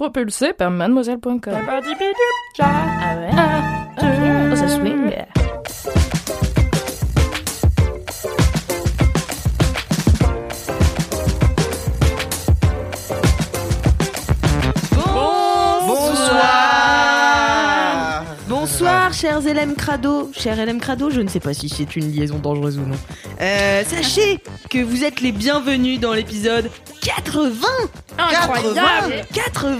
Propulsé par mademoiselle.com. Ah ouais? Ah, ça swing. Chers LM Crado. Cher LM Crado, je ne sais pas si c'est une liaison dangereuse ou non. Euh, sachez que vous êtes les bienvenus dans l'épisode 80 Incroyable 80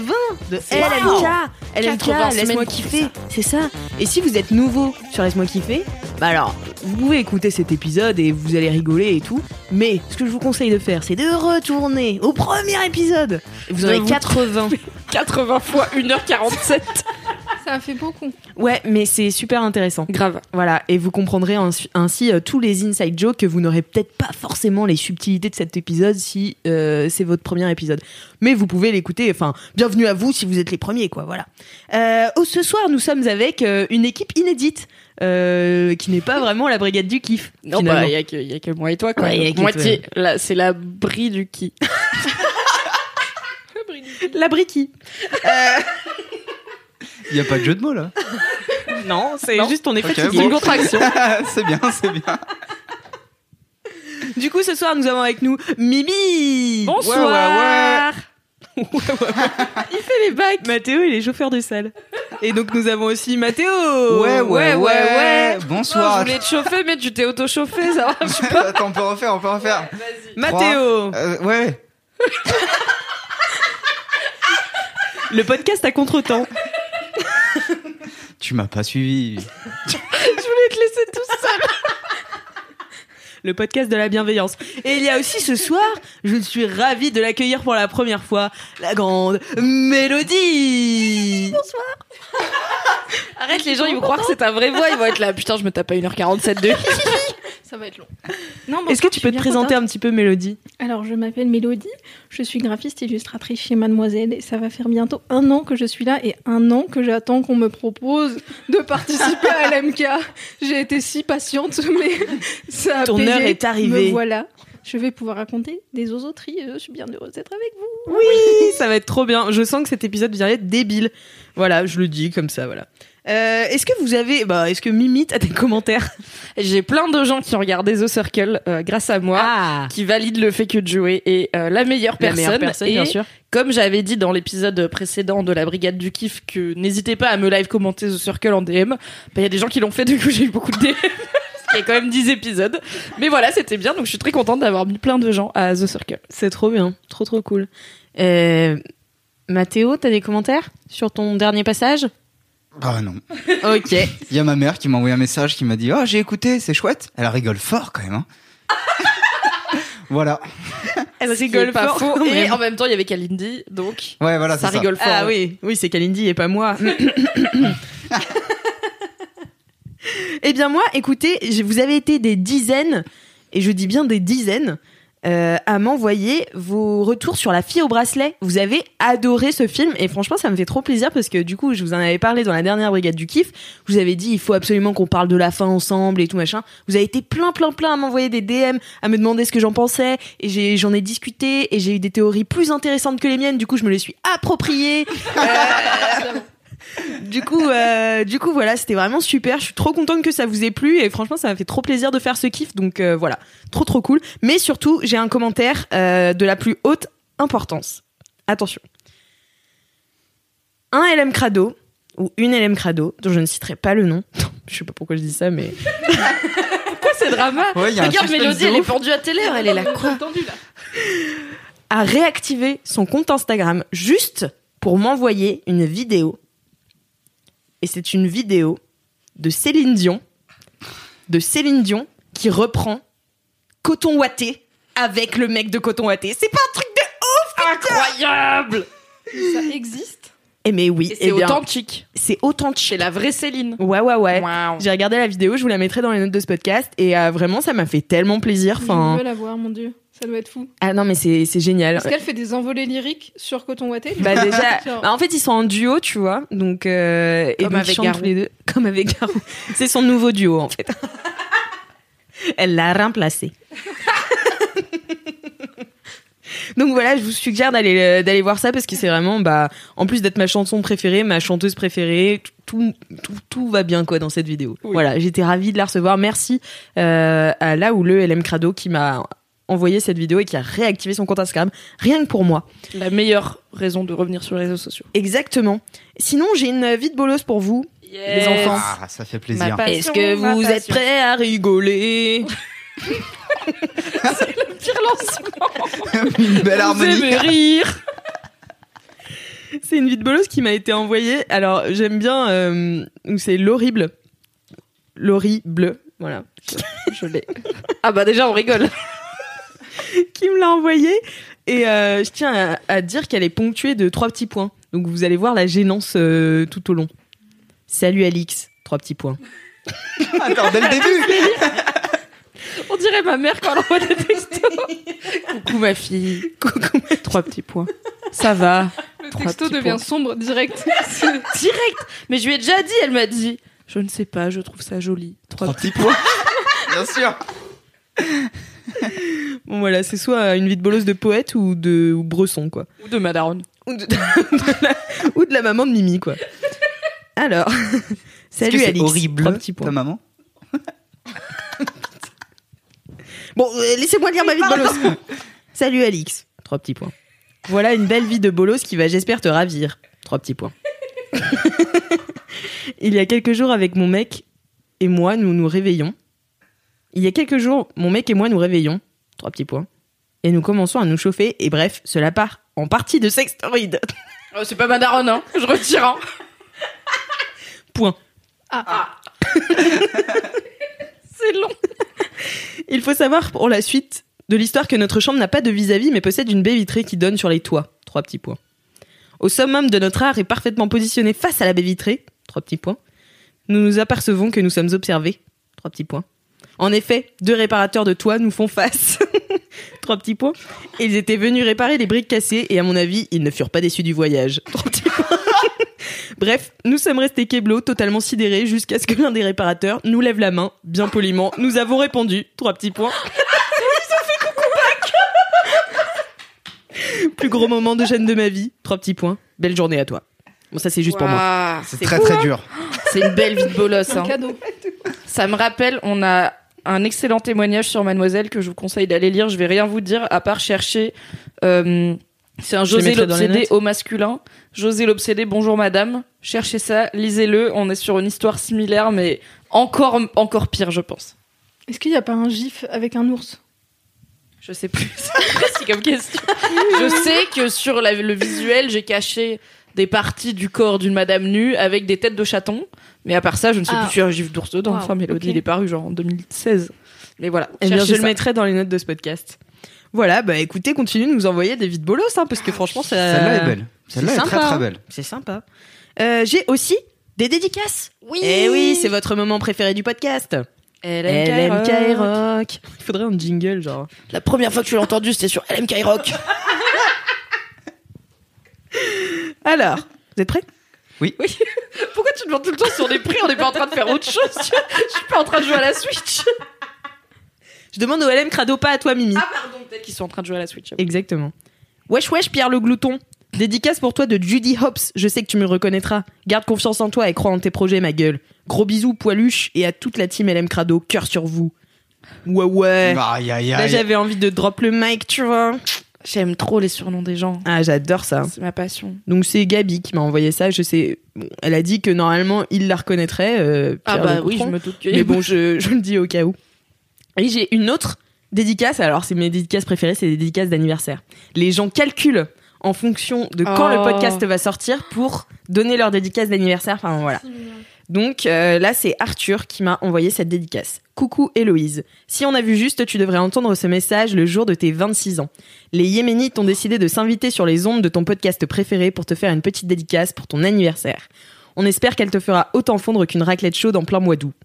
de. LMK LMK, 80 laisse-moi kiffer, c'est ça. Et si vous êtes nouveau sur Laisse-moi kiffer, bah alors, vous pouvez écouter cet épisode et vous allez rigoler et tout. Mais ce que je vous conseille de faire, c'est de retourner au premier épisode. Vous aurez vous- 80. 80 fois 1h47. Ça fait beaucoup. Ouais, mais c'est super intéressant. Grave. Voilà, et vous comprendrez ainsi, euh, tous les inside jokes que vous n'aurez peut-être pas forcément les subtilités de cet épisode si euh, c'est votre premier épisode. Mais vous pouvez l'écouter, enfin, bienvenue à vous si vous êtes les premiers, quoi, voilà. Euh, oh, ce soir, nous sommes avec euh, une équipe inédite, euh, qui n'est pas vraiment la brigade du kiff. Non, finalement. bah, il y, a que- y a que moi et toi, quoi. Ouais, Moitié. Là, c'est la brie du qui. La briquille. Il n'y a pas de jeu de mots là. Non, c'est Non. juste on est Ok, fatigué. C'est une contraction. c'est bien, c'est bien. Du coup, ce soir, nous avons avec nous Mimi. Bonsoir. Ouais, Il fait les bacs. Mathéo, il est chauffeur de salle. Et donc, nous avons aussi Mathéo. ouais, ouais, ouais, ouais. Oh, Bonsoir. je voulais te chauffer, mais tu t'es auto-chauffé, ça marche pas. Attends, on peut refaire, on peut refaire. Mathéo. Euh, ouais. Le podcast à contre-temps. Tu m'as pas suivi. Je voulais te laisser tout seul. Le podcast de la bienveillance. Et il y a aussi ce soir, je suis ravie de l'accueillir pour la première fois, la grande Mélodie. Arrête, les gens, ils vont croire que c'est ta vraie voix. Ils vont être là. Putain, je me tape à 1h47 de. Ça va être long. Non, Est-ce que tu peux te présenter contente. un petit peu Mélodie? Alors, je m'appelle Mélodie, je suis graphiste illustratrice chez Mademoiselle et ça va faire bientôt un an que je suis là et un an que j'attends qu'on me propose de participer à l'MK. J'ai été si patiente, mais ça a Ton payé. heure est arrivée. Me voilà. Je vais pouvoir raconter des osoteries. Je suis bien heureuse d'être avec vous. Oui, ça va être trop bien. Je sens que cet épisode vient être débile. Voilà, je le dis comme ça, voilà. Euh, est-ce que vous avez, bah, est-ce que Mimi t'as des commentaires? J'ai plein de gens qui ont regardé The Circle euh, grâce à moi. Ah, Qui valident le fait que Joey est euh, la meilleure la personne. meilleure personne, et bien sûr. comme j'avais dit dans l'épisode précédent de la Brigade du Kiff, que n'hésitez pas à me live commenter The Circle en DM, bah, il y a des gens qui l'ont fait, du coup j'ai eu beaucoup de DM. Il y a quand même 10 épisodes. Mais voilà, c'était bien, donc je suis très contente d'avoir mis plein de gens à The Circle. C'est trop bien, trop trop cool. Euh, Mathéo, t'as des commentaires sur ton dernier passage? Ah non. Ok. Il y a ma mère qui m'a envoyé un message qui m'a dit Oh, j'ai écouté, c'est chouette. Elle rigole fort quand même. Hein. voilà. Elle rigole pas fort. faux. Et en même temps, il y avait Kalindi, donc Ouais, voilà, ça c'est ça. rigole fort. Ah ouais. oui, oui, c'est Kalindi et pas moi. eh bien moi, écoutez, je- vous avez été des dizaines, et je dis bien des dizaines, euh, à m'envoyer vos retours sur La fille au bracelet. Vous avez adoré ce film, et franchement, ça me fait trop plaisir parce que du coup, je vous en avais parlé dans la dernière brigade du kiff. Je vous avais dit, il faut absolument qu'on parle de la fin ensemble et tout machin. Vous avez été plein, plein, plein à m'envoyer des DM, à me demander ce que j'en pensais, et j'en ai, discuté, et j'ai eu des théories plus intéressantes que les miennes. Du coup, je me les suis appropriées. Du coup, euh, du coup, voilà, c'était vraiment super. Je suis trop contente que ça vous ait plu et franchement, ça m'a fait trop plaisir de faire ce kiff. Donc euh, voilà, trop trop cool. Mais surtout, j'ai un commentaire euh, de la plus haute importance. Attention. Un LM Crado ou une LM Crado dont je ne citerai pas le nom. je sais pas pourquoi je dis ça, mais Pourquoi c'est drama Ouais, Regarde, Mélodie, elle est pendue à télé, elle est là, quoi a réactivé son compte Instagram juste pour m'envoyer une vidéo. Et c'est une vidéo de Céline Dion, de Céline Dion qui reprend Coton Watté avec le mec de Coton Watté. C'est pas un truc de ouf incroyable. Ça existe? Eh mais oui, Et eh c'est authentique. c'est authentique. C'est la vraie Céline. Ouais, ouais, ouais. J'ai regardé la vidéo, je vous la mettrai dans les notes de ce podcast et euh, vraiment ça m'a fait tellement plaisir. Je veux la voir, mon dieu. Ça doit être fou. ah non mais c'est c'est génial. Est-ce qu'elle fait des envolées lyriques sur Coton Watté Bah déjà, bah, en fait ils sont en duo, tu vois, donc euh, et Comme donc, ils avec tous les deux, comme avec Garou. c'est son nouveau duo en fait. Elle l'a remplacé. donc voilà, je vous suggère d'aller euh, d'aller voir ça parce que c'est vraiment bah en plus d'être ma chanson préférée, ma chanteuse préférée, tout tout, tout va bien quoi dans cette vidéo. Oui. Voilà, j'étais ravie de la recevoir. Merci euh, à là où le LM Crado qui m'a envoyé cette vidéo et qui a réactivé son compte Instagram rien que pour moi. La meilleure raison de revenir sur les réseaux sociaux. Exactement. Sinon, j'ai une vie de bolos pour vous. Les enfants. Ah, ça fait plaisir. Est-ce que vous êtes prêts à rigoler Pire lancement. Une belle Vous harmonie. aimez rire. C'est une vie de bolos qui m'a été envoyée. Alors, j'aime bien. euh, c'est l'horrible. L'horrible. Voilà. Je l'ai. Ah bah déjà on rigole. Qui me l'a envoyée. Et euh, je tiens à, à dire qu'elle est ponctuée de trois petits points. Donc, vous allez voir la gênance euh, tout au long. Salut Alix. Trois petits points. Attends, dès le début. On dirait ma mère quand elle envoie des textos. Coucou ma fille. Coucou. Trois petits points. Ça va. Le Trois texto devient points. sombre direct. Direct. Mais je lui ai déjà dit, elle m'a dit. Je ne sais pas, je trouve ça joli. Trois Trois petits points. Bien sûr. Bon, voilà, c'est soit une vie de bolos de poète ou de ou bresson, quoi. Ou de Madaron. ou de, de la, ou de la maman de Mimi, quoi. Alors, salut que Alix. horrible, Trois petits ta points. maman. Bon, euh, laissez-moi dire ma vie de bolos. salut Alix. Trois petits points. Voilà une belle vie de bolos qui va, j'espère, te ravir. Trois petits points. Il y a quelques jours, avec mon mec et moi, nous nous réveillons. Il y a quelques jours, mon mec et moi nous réveillons. Trois petits points. Et nous commençons à nous chauffer. Et bref, cela part en partie de sextoid. Oh, c'est pas Madaron, hein. Je retire, hein. Point. Ah, C'est long. Il faut savoir pour la suite de l'histoire que notre chambre n'a pas de vis-à-vis mais possède une baie vitrée qui donne sur les toits. Trois petits points. Au summum de notre art est parfaitement positionné face à la baie vitrée. Trois petits points. Nous nous apercevons que nous sommes observés. Trois petits points. En effet, deux réparateurs de toits nous font face. Trois petits points. Et ils étaient venus réparer les briques cassées et à mon avis, ils ne furent pas déçus du voyage. Trois petits points. Bref, nous sommes restés keblo, totalement sidérés, jusqu'à ce que l'un des réparateurs nous lève la main, bien poliment. Nous avons répondu. Trois petits points. Plus gros moment de gêne de ma vie. Trois petits points. Belle journée à toi. Bon, ça c'est juste pour moi. C'est très très dur. C'est une belle vie de bolos. un Hein. cadeau. Ça me rappelle, on a un excellent témoignage sur Mademoiselle que je vous conseille d'aller lire. Je vais rien vous dire à part chercher. euh, c'est un José l'obsédé au masculin. José l'obsédé, bonjour madame. Cherchez ça, lisez-le. On est sur une histoire similaire, mais encore encore pire, je pense. Est-ce qu'il n'y a pas un gif avec un ours? Je sais plus. C'est précis comme question. Je sais que sur la- le visuel, j'ai caché des parties du corps d'une madame nue avec des têtes de chatons. Mais à part ça, je ne sais Ah. plus s'il y a un gif d'ours dedans. Wow, Enfin, Mélodie, ok. il est paru genre en 2016. Mais voilà. Eh bien, je le mettrai dans les notes de ce podcast. Voilà, bah écoutez, continuez de nous envoyer des vides bolos, hein, parce que franchement, ça... Celle-là est belle. Celle-là est c'est très très belle. C'est sympa. Euh, J'ai aussi des dédicaces. Oui. Eh oui, c'est votre moment préféré du podcast. LMK LMK Rock. Rock. Il faudrait un jingle, genre. La première fois que je l'ai entendu, c'était sur LMK Rock. Alors, vous êtes prêts? Oui. Pourquoi tu demandes tout le temps si on est prêt On n'est pas en train de faire autre chose. tu vois Je suis pas en train de jouer à la Switch. Je demande au LM Crado, pas à toi, Mimi. Ah pardon, peut-être qu'ils sont en train de jouer à la Switch. Exactement. Wesh wesh Pierre le glouton. Dédicace pour toi de Judy Hobbs. Je sais que tu me reconnaîtras. Garde confiance en toi et crois en tes projets, ma gueule. Gros bisous, poiluche, et à toute la team LM Crado. Cœur sur vous. Ouais, ouais. Aïe aïe Là, j'avais envie de drop le mic, tu vois. J'aime trop les surnoms des gens. Ah, j'adore ça. C'est ma passion. Donc, c'est Gabi qui m'a envoyé ça. Je sais. bon, elle a dit que normalement, il la reconnaîtrait. euh, Ah bah oui, je me doute que. Mais bon, je, je le dis au cas où. Et j'ai une autre dédicace. Alors, c'est mes dédicaces préférées, c'est des dédicaces d'anniversaire. Les gens calculent en fonction de quand Oh. le podcast va sortir pour donner leur dédicace d'anniversaire. Enfin, voilà. Donc euh, là, c'est Arthur qui m'a envoyé cette dédicace. Coucou Héloïse. Si on a vu juste, tu devrais entendre ce message le jour de tes 26 ans. Les Yéménites ont décidé de s'inviter sur les ondes de ton podcast préféré pour te faire une petite dédicace pour ton anniversaire. On espère qu'elle te fera autant fondre qu'une raclette chaude en plein mois d'août.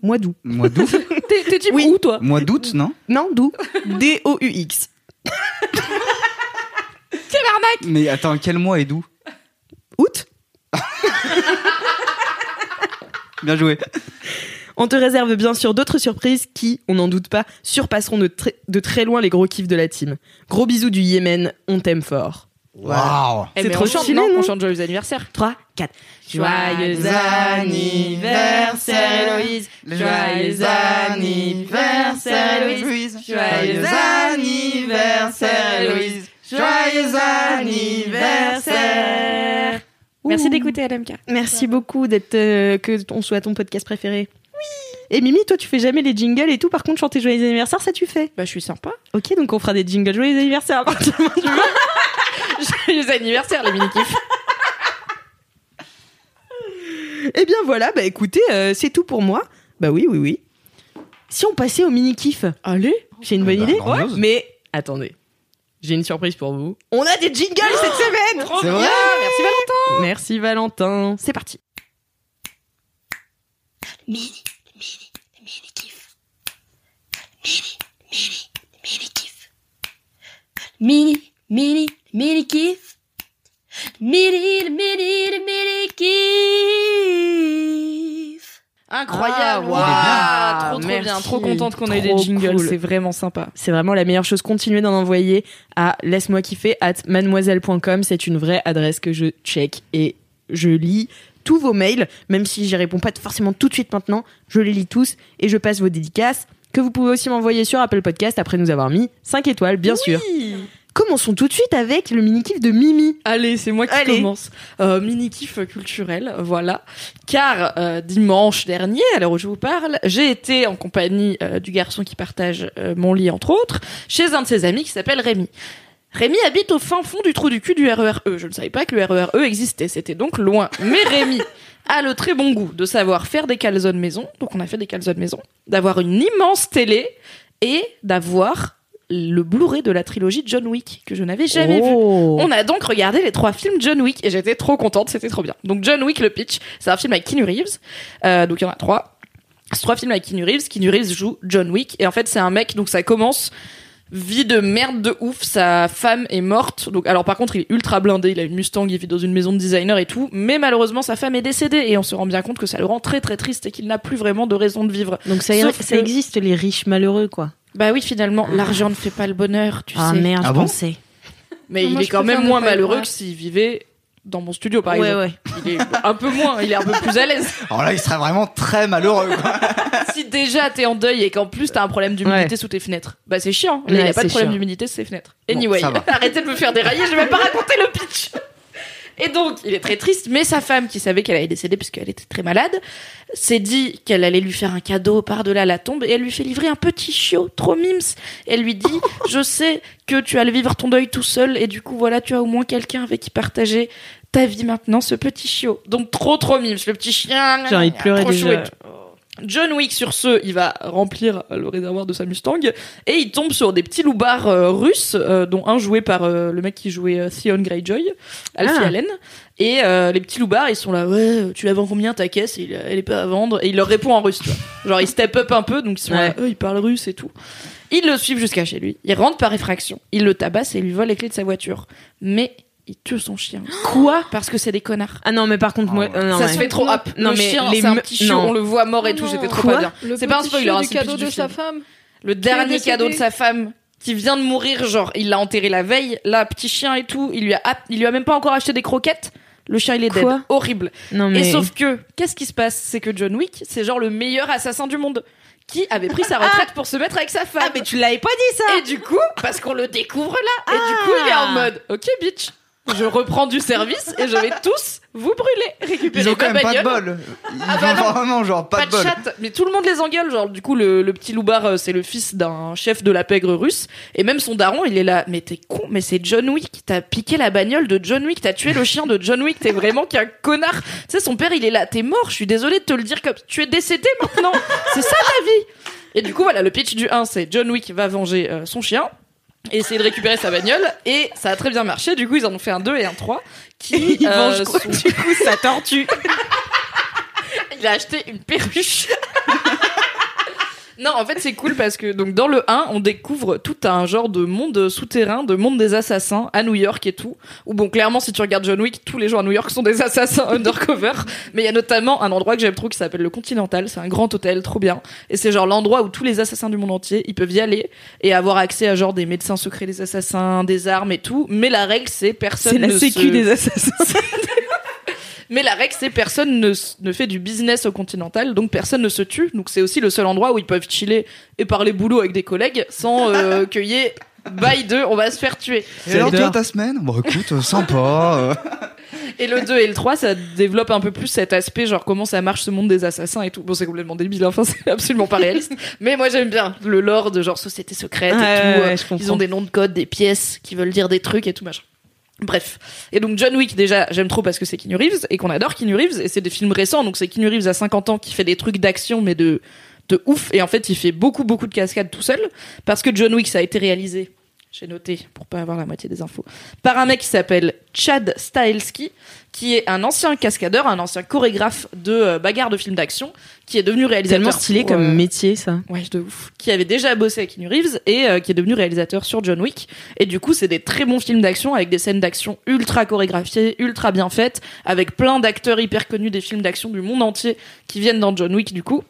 Mois d'août. Mois d'août T'es type Oui. où, toi? Mois d'août, non? Non, d'où? D-O-U-X. Mais attends, quel mois et d'où Août? Bien joué. On te réserve bien sûr d'autres surprises qui, on n'en doute pas, surpasseront de, très- de très loin les gros kiffs de la team. Gros bisous du Yémen, on t'aime fort. Waouh Eh, C'est trop chante, non On chante joyeux anniversaire. 3, 4. Joyeux anniversaire, Héloïse. Joyeux anniversaire, Héloïse. Joyeux anniversaire, Héloïse. Joyeux anniversaire. Merci d'écouter LMK. Merci beaucoup d'être euh, que on soit ton podcast préféré. Oui. Et Mimi, toi, tu fais jamais les jingles et tout. Par contre, chanter joyeux anniversaire, ça tu fais. Bah, je suis sympa. Ok, donc on fera des jingles joyeux anniversaire à partir de maintenant. Joyeux anniversaire, les mini-kifs. Eh bien voilà, bah écoutez, euh, c'est tout pour moi. Bah oui, oui, oui. Si on passait au mini kiff, Allez. j'ai une bonne Bah, idée. Mais attendez, j'ai une surprise pour vous. On a des jingles cette semaine. Trop C'est bien. vrai Merci Valentin. Merci Valentin. C'est parti. Mini, mini, mini kiff. Mini, mini, mini kiff. Mini, mini, mini kiff. Mini, mini, mini kiff. Incroyable. Ah. Trop trop Merci. bien. Trop contente qu'on ait des jingles. cool. C'est vraiment sympa. C'est vraiment la meilleure chose. Continuez d'en envoyer à laisse-moi kiffer at mademoiselle.com. C'est une vraie adresse que je check et je lis tous vos mails, même si j'y réponds pas forcément tout de suite maintenant. Je les lis tous et je passe vos dédicaces que vous pouvez aussi m'envoyer sur Apple Podcast après nous avoir mis 5 étoiles, bien sûr. Commençons tout de suite avec le mini-kiff de Mimi. Allez, c'est moi qui Allez. commence. Euh, mini kiff culturel, voilà. Car euh, dimanche dernier, à l'heure où je vous parle, j'ai été en compagnie euh, du garçon qui partage mon lit entre autres, chez un de ses amis qui s'appelle Rémi. Rémi habite au fin fond du trou du cul du RERE. E. Je ne savais pas que le RERE E existait, c'était donc loin. Mais Rémi a le très bon goût de savoir faire des calzones maison, donc on a fait des calzones maison, d'avoir une immense télé et d'avoir le Blu-ray de la trilogie John Wick que je n'avais jamais vu. Oh. On a donc regardé les trois films John Wick et j'étais trop contente, c'était trop bien. Donc John Wick, le pitch, c'est un film avec Keanu Reeves. Euh, donc il y en a trois. C'est trois films avec Keanu Reeves. Keanu Reeves joue John Wick et en fait c'est un mec, donc ça commence vie de merde de ouf. Sa femme est morte. Donc alors par contre il est ultra blindé, il a une Mustang, il vit dans une maison de designer et tout. Mais malheureusement sa femme est décédée et on se rend bien compte que ça le rend très très triste et qu'il n'a plus vraiment de raison de vivre. Donc ça, Sauf ça que- existe les riches malheureux quoi. Bah oui finalement l'argent ne fait pas le bonheur, tu Ah sais. merde, Ah bon pensais. Mais Ah, il moi, est quand même moins malheureux que s'il vivait dans mon studio par ouais exemple. ouais. Il est un peu moins, il est un peu plus à l'aise. Alors là, il serait vraiment très malheureux. Quoi. si déjà t'es en deuil et qu'en plus t'as un problème d'humidité Ouais. sous tes fenêtres, bah c'est chiant. Là, il Ouais, y a pas de problème d'humidité sous tes fenêtres. Anyway, arrêtez de me faire dérailler, je vais pas raconter le pitch. Et donc, il est très triste, mais sa femme, qui savait qu'elle allait décéder puisqu'elle était très malade, s'est dit qu'elle allait lui faire un cadeau par-delà la tombe et elle lui fait livrer un petit chiot, trop mims. Elle lui dit, je sais que tu allais vivre ton deuil tout seul et du coup, voilà, tu as au moins quelqu'un avec qui partager ta vie maintenant, ce petit chiot. Donc, trop, trop mims, le petit chien. J'ai envie de pleurer trop déjà. John Wick, sur ce, il va remplir le réservoir de sa Mustang et il tombe sur des petits loupards euh, russes, euh, dont un joué par euh, le mec qui jouait Theon Greyjoy, Alfie Ah. Allen. Et les petits loupards, ils sont là, ouais, tu la vends combien ta caisse Et il- Elle est pas à vendre. Et il leur répond en russe, tu vois. Genre, ils step up un peu, donc ils sont là, eux, ils parlent russe et tout. Ils le suivent jusqu'à chez lui. Ils rentrent par effraction. Ils le tabassent et lui volent les clés de sa voiture. Mais il tue son chien. Quoi? Parce que c'est des connards. Ah non mais par contre moi Ah euh, non, ça ouais. se fait trop hop. Non, le mais chien, les c'est un petit chiot, non. on le voit mort et tout, j'étais trop Quoi? pas bien. C'est pas un spoiler, hein, c'est le cadeau de sa femme. Le dernier cadeau de sa femme qui vient de mourir, genre il l'a enterré la veille, là petit chien et tout, il lui a il lui a même pas encore acheté des croquettes. Le chien il est dead, Quoi? Horrible. Non mais Et sauf que qu'est-ce qui se passe? C'est que John Wick, c'est genre le meilleur assassin du monde qui avait pris sa retraite pour se mettre avec sa femme. Ah mais tu l'avais pas dit ça. Et du coup, parce qu'on le découvre là, et du coup il est en mode OK bitch. Je reprends du service et je vais tous vous brûler, récupérer Ils ont quand ma même pas de bagnole. bol. Ils Ah bah ont non. vraiment genre pas, Pas de de bol. chat, mais tout le monde les engueule. Genre, du coup, le, le petit loupard, euh, c'est le fils d'un chef de la pègre russe. Et même son daron, il est là. Mais t'es con, mais c'est John Wick. T'as piqué la bagnole de John Wick. T'as tué le chien de John Wick. T'es vraiment qu'un connard. Tu sais, son père, il est là. T'es mort. Je suis désolée de te le dire comme tu es décédé maintenant. c'est ça ta vie. Et du coup, voilà, le pitch du 1, c'est John Wick va venger euh, son chien. Et essayer de récupérer sa bagnole et ça a très bien marché du coup ils en ont fait un 2 et un 3 qui euh, sont- du coup, sa tortue. il a acheté une perruche. Non, en fait, c'est cool parce que donc dans le 1, on découvre tout un genre de monde souterrain, de monde des assassins à New York et tout. Où bon, clairement, si tu regardes John Wick, tous les gens à New York sont des assassins undercover. Mais il y a notamment un endroit que j'aime trop qui s'appelle le Continental. C'est un grand hôtel, trop bien. Et c'est genre l'endroit où tous les assassins du monde entier, ils peuvent y aller et avoir accès à genre des médecins secrets des assassins, des armes et tout. Mais la règle, c'est personne C'est la ne sécu se- des assassins. mais la règle, c'est personne ne, ne fait du business au Continental, donc personne ne se tue. Donc c'est aussi le seul endroit où ils peuvent chiller et parler boulot avec des collègues sans euh, qu'il y ait bail de on va se faire tuer. Et alors toi ta semaine Bon écoute, euh, sympa. euh. Et le 2 et le 3, ça développe un peu plus cet aspect, genre comment ça marche ce monde des assassins et tout. Bon, c'est complètement débile, enfin, c'est absolument pas réaliste. Mais moi, j'aime bien le lore de genre société secrète et tout. ouais, euh. Ils ont des noms de code, des pièces qui veulent dire des trucs et tout machin. Bref. Et donc John Wick déjà, j'aime trop parce que c'est Keanu Reeves et qu'on adore Keanu Reeves et c'est des films récents donc c'est Keanu Reeves à 50 ans qui fait des trucs d'action mais de de ouf et en fait, il fait beaucoup beaucoup de cascades tout seul parce que John Wick ça a été réalisé j'ai noté pour pas avoir la moitié des infos par un mec qui s'appelle Chad Stahelski qui est un ancien cascadeur, un ancien chorégraphe de euh, bagarre de films d'action qui est devenu réalisateur Tellement stylé pour, comme euh, métier, ça. Ouais, de ouf. Qui avait déjà bossé avec Keanu Reeves et euh, qui est devenu réalisateur sur John Wick. Et du coup, c'est des très bons films d'action avec des scènes d'action ultra chorégraphiées, ultra bien faites, avec plein d'acteurs hyper connus des films d'action du monde entier qui viennent dans John Wick du coup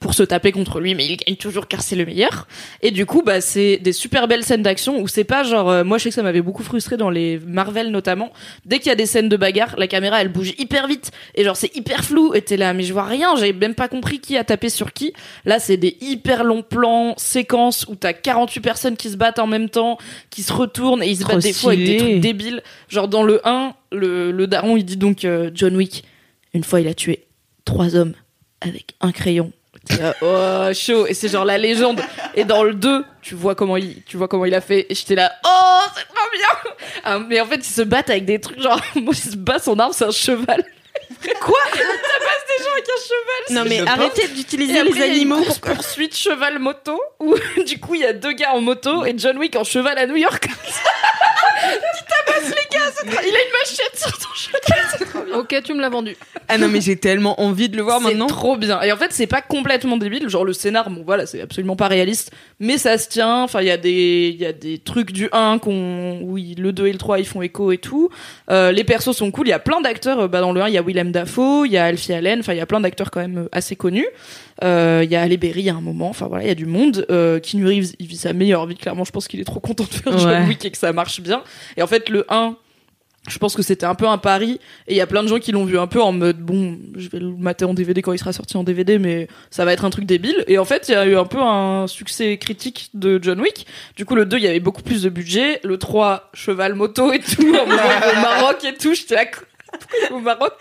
pour se taper contre lui, mais il gagne toujours car c'est le meilleur. Et du coup, bah, c'est des super belles scènes d'action où c'est pas genre, euh, moi je sais que ça m'avait beaucoup frustré dans les Marvel notamment. Dès qu'il y a des scènes de bagarre, la caméra elle bouge hyper vite et genre c'est hyper flou et t'es là, mais je vois rien, j'ai même pas compris qui a tapé sur qui. Là, c'est des hyper longs plans, séquences où t'as 48 personnes qui se battent en même temps, qui se retournent et ils se Trop battent des fois avec des trucs débiles. Genre dans le 1, le, le daron il dit donc euh, John Wick, une fois il a tué trois hommes avec un crayon. Là, oh chaud. Et c'est genre la légende. Et dans le 2 tu vois comment il tu vois comment il a fait. Et j'étais là oh c'est trop bien. Ah, mais en fait ils se battent avec des trucs genre moi il se bat son arme c'est un cheval quoi ça passe des gens avec un cheval Non, c'est mais arrêtez d'utiliser les animaux. course poursuite cheval moto où du coup il y a deux gars en moto et John Wick en cheval à New York. il tabasse les gars, c'est trop- il a une machette sur son cheval. c'est trop bien. Ok, tu me l'as vendu. Ah non, mais j'ai tellement envie de le voir C'est maintenant. trop bien. Et en fait, c'est pas complètement débile. Genre le scénar, bon voilà, c'est absolument pas réaliste, mais ça se tient. Enfin, il y a des, il y a des trucs du 1 qu'on, où il- le 2 et le 3 ils font écho et tout. Euh, les persos sont cool. Il y a plein d'acteurs. euh, Bah, dans le 1, il y a Willem Dafoe, il y a Alfie Allen. Enfin, il y a plein d'acteurs quand même euh, assez connus. Euh, Il y a Halle Berry à un moment. Enfin voilà, il y a du monde. Euh, Keanu Reeves, il vit sa meilleure vie. Clairement, je pense qu'il est trop content de faire John. Wick et que ça marche bien. Et en fait, le 1 je pense que c'était un peu un pari et il y a plein de gens qui l'ont vu un peu en mode bon je vais le mater en DVD quand il sera sorti en DVD mais ça va être un truc débile et en fait il y a eu un peu un succès critique de John Wick du coup le 2 il y avait beaucoup plus de budget le 3 cheval moto et tout en mode au Maroc et tout j'étais là au Maroc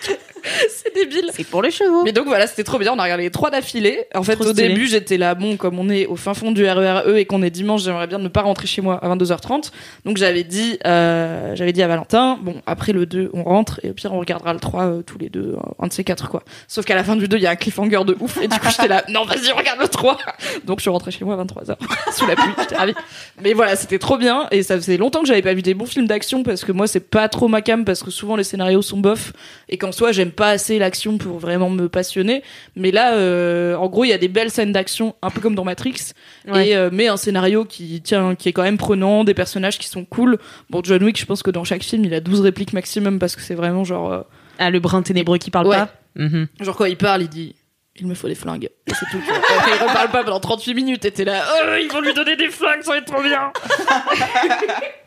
c'est débile C'est pour les chevaux. mais donc voilà, c'était trop bien. On a regardé les trois d'affilée. En fait, Trop au stylé. début, j'étais là, bon, comme on est au fin fond du RERE E et qu'on est dimanche, j'aimerais bien ne pas rentrer chez moi à 22h30. Donc j'avais dit, euh, j'avais dit à Valentin, bon, après le 2, on rentre et au pire, on regardera le 3 euh, tous les deux, euh, un de ces quatre, quoi. Sauf qu'à la fin du 2, il y a un cliffhanger de ouf et du coup, j'étais là, non, vas-y, regarde le 3. Donc je suis rentrée chez moi à 23h sous la pluie. J'étais ravie. Mais voilà, c'était trop bien et ça faisait longtemps que j'avais pas vu des bons films d'action parce que moi, c'est pas trop ma cam parce que souvent les scénarios sont bof et qu'en soi j'aime pas assez l'action pour vraiment me passionner mais là euh, en gros il y a des belles scènes d'action un peu comme dans Matrix Ouais. et euh, mais un scénario qui tient qui est quand même prenant des personnages qui sont cool bon John Wick je pense que dans chaque film il a 12 répliques maximum parce que c'est vraiment genre euh, Ah, le brin ténébreux qui parle Ouais. pas. Mhm. genre quand il parle il dit il me faut des flingues. Et c'est tout. Après, il reparle pas pendant 38 minutes et t'es là, oh, ils vont lui donner des flingues, ça va être trop bien.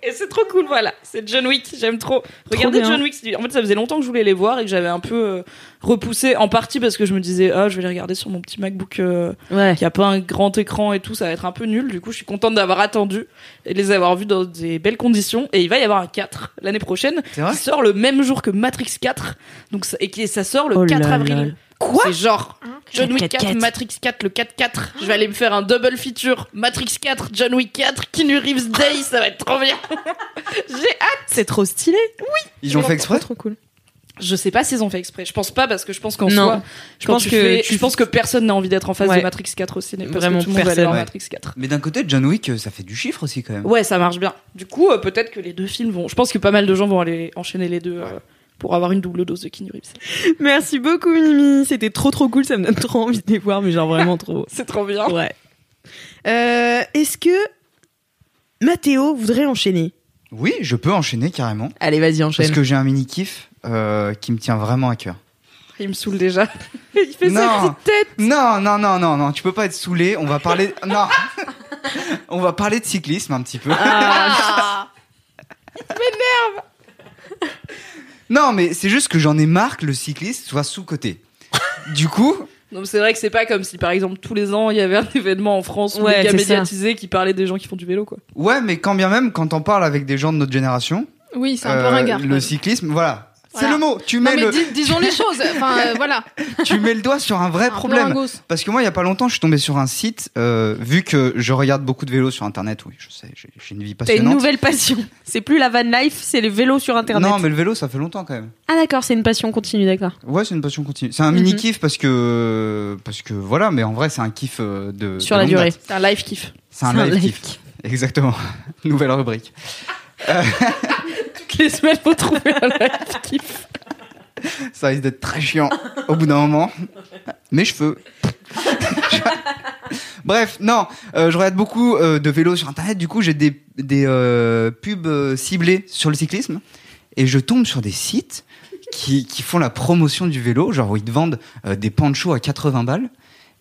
et c'est trop cool, voilà. C'est John Wick, j'aime trop. Regardez. John Wick. En fait, ça faisait longtemps que je voulais les voir et que j'avais un peu euh, repoussé, en partie parce que je me disais, ah, je vais les regarder sur mon petit MacBook euh, Ouais. qui a pas un grand écran et tout, ça va être un peu nul. Du coup, je suis contente d'avoir attendu et de les avoir vus dans des belles conditions. Et il va y avoir un 4 l'année prochaine C'est vrai qui sort le même jour que Matrix 4. Donc, ça- et qui, ça sort le Oh 4 là avril. là. Quoi C'est genre John Wick 4, 4. Matrix 4, le 4-4. Je vais aller me faire un double feature. Matrix 4, John Wick 4, Keanu Reeves Day, ça va être trop bien. J'ai hâte. C'est trop stylé. Ils ont fait exprès Trop cool. Je sais pas s'ils ont fait exprès. Je pense pas parce que je pense qu'en Non. soi, Je pense que fais- tu- je pense que personne n'a envie d'être en face Ouais. de Matrix 4 au ciné parce Vraiment que tout le monde va aller personne. voir Ouais. Matrix 4. Mais d'un côté, John Wick, euh, ça fait du chiffre aussi quand même. Ouais, ça marche bien. Du coup, euh, peut-être que les deux films vont. Je pense que pas mal de gens vont aller enchaîner les deux euh, pour avoir une double dose de Keanu Reeves. Merci beaucoup, Mimi. C'était trop trop cool. Ça me donne trop envie de les voir, mais genre vraiment trop. C'est trop bien. Ouais. Euh, Est-ce que Mathéo voudrait enchaîner? Oui, je peux enchaîner carrément. Allez, vas-y, enchaîne. Parce que j'ai un mini kiff euh, qui me tient vraiment à cœur. Il me saule déjà. Il fait sa Non. petite tête. Non, non, non, non, non, tu peux pas être saoulé. On va parler. non. On va parler de cyclisme un petit peu. Ah. Non, mais c'est juste que j'en ai marre que le cycliste soit sous-côté. Du coup, Donc c'est vrai que c'est pas comme si par exemple tous les ans il y avait un événement en France Ouais, méga c'est ça. médiatisé qui parlait des gens qui font du vélo quoi. ouais, mais quand bien même, quand on parle avec des gens de notre génération, Oui, c'est un peu euh, ringard. le même. cyclisme, voilà. C'est Voilà. le mot. Tu Non, mets, mais le, dis- disons les choses. Enfin, euh, voilà. tu mets le doigt sur un vrai Un problème. Parce que moi, il y a pas longtemps, je suis tombé sur un site, euh, vu que je regarde beaucoup de vélos sur Internet. Oui, je sais, j'ai une vie T'as une passionnante. nouvelle passion. C'est plus la van life, c'est les vélos sur internet. Non, mais le vélo, ça fait longtemps quand même. Ah d'accord, c'est une passion continue, d'accord. Ouais, c'est une passion continue. C'est un Mhm. mini kiff parce que parce que voilà, mais en vrai, c'est un kiff euh, de Sur de la durée. C'est un live kiff. C'est un, live, kiff. Exactement. Nouvelle rubrique. Toutes les semaines faut trouver un live. Ça risque d'être très chiant au bout d'un moment. Mes cheveux. Bref, non, euh, je regarde beaucoup euh, de vélos sur internet. Du coup, j'ai des, des euh, pubs ciblées sur le cyclisme et je tombe sur des sites qui, qui font la promotion du vélo, genre ils te vendent des panchos à 80 balles.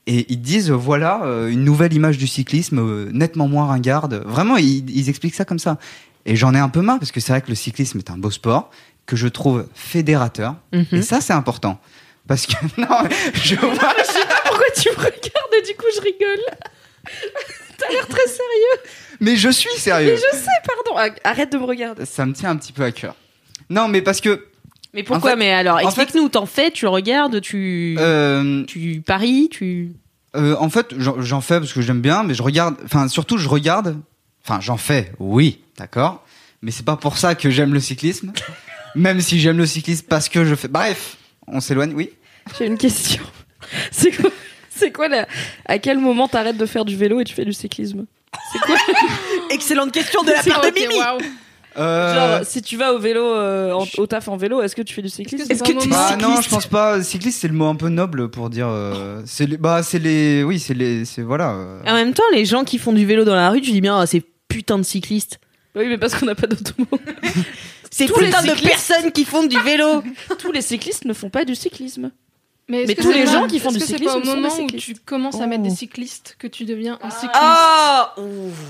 Et ils disent, voilà, une nouvelle image du cyclisme, nettement moins ringarde. Vraiment, ils, ils expliquent ça comme ça. Et j'en ai un peu marre, parce que c'est vrai que le cyclisme est un beau sport, que je trouve fédérateur. Mhm. Et ça, c'est important. Parce que, non, je vois, Pourquoi tu me regardes et du coup je rigole T'as l'air très sérieux. mais je suis Mais sérieux. je sais, pardon. Ah, Arrête de me regarder. Ça me tient un petit peu à cœur. Non, mais parce que, Mais pourquoi En fait- Mais alors, explique-nous. T'en fais, tu regardes, tu euh, tu paries, tu. euh, en fait, j'en fais parce que j'aime bien, mais je regarde, enfin, surtout, je regarde, enfin, j'en fais, oui, d'accord, mais c'est pas pour ça que j'aime le cyclisme, même si j'aime le cyclisme parce que je fais, bref, on s'éloigne, oui. J'ai une question. C'est quoi C'est quoi la... À quel moment t'arrêtes de faire du vélo et tu fais du cyclisme? C'est quoi? Excellente question de la Ah, ok, waouh. Euh, Genre, si tu vas au vélo, euh, en- au taf en vélo, est-ce que tu fais du cyclisme? Est-ce que Bah non, cycliste? je pense pas. Cycliste, c'est le mot un peu noble pour dire. euh, c'est les, bah c'est les, oui, c'est les, c'est voilà. euh. En même temps, les gens qui font du vélo dans la rue, tu dis bien, ah, c'est putain de cyclistes. Oui, mais parce qu'on n'a pas d'autre mot. C'est Tous les de cyclistes. personnes qui font du vélo. Tous les cyclistes ne font pas du cyclisme. Mais tous les pas- gens qui font est-ce du que c'est cyclisme pas au sont des moment où tu commences à mettre Oh. des cyclistes que tu deviens un cycliste. Ah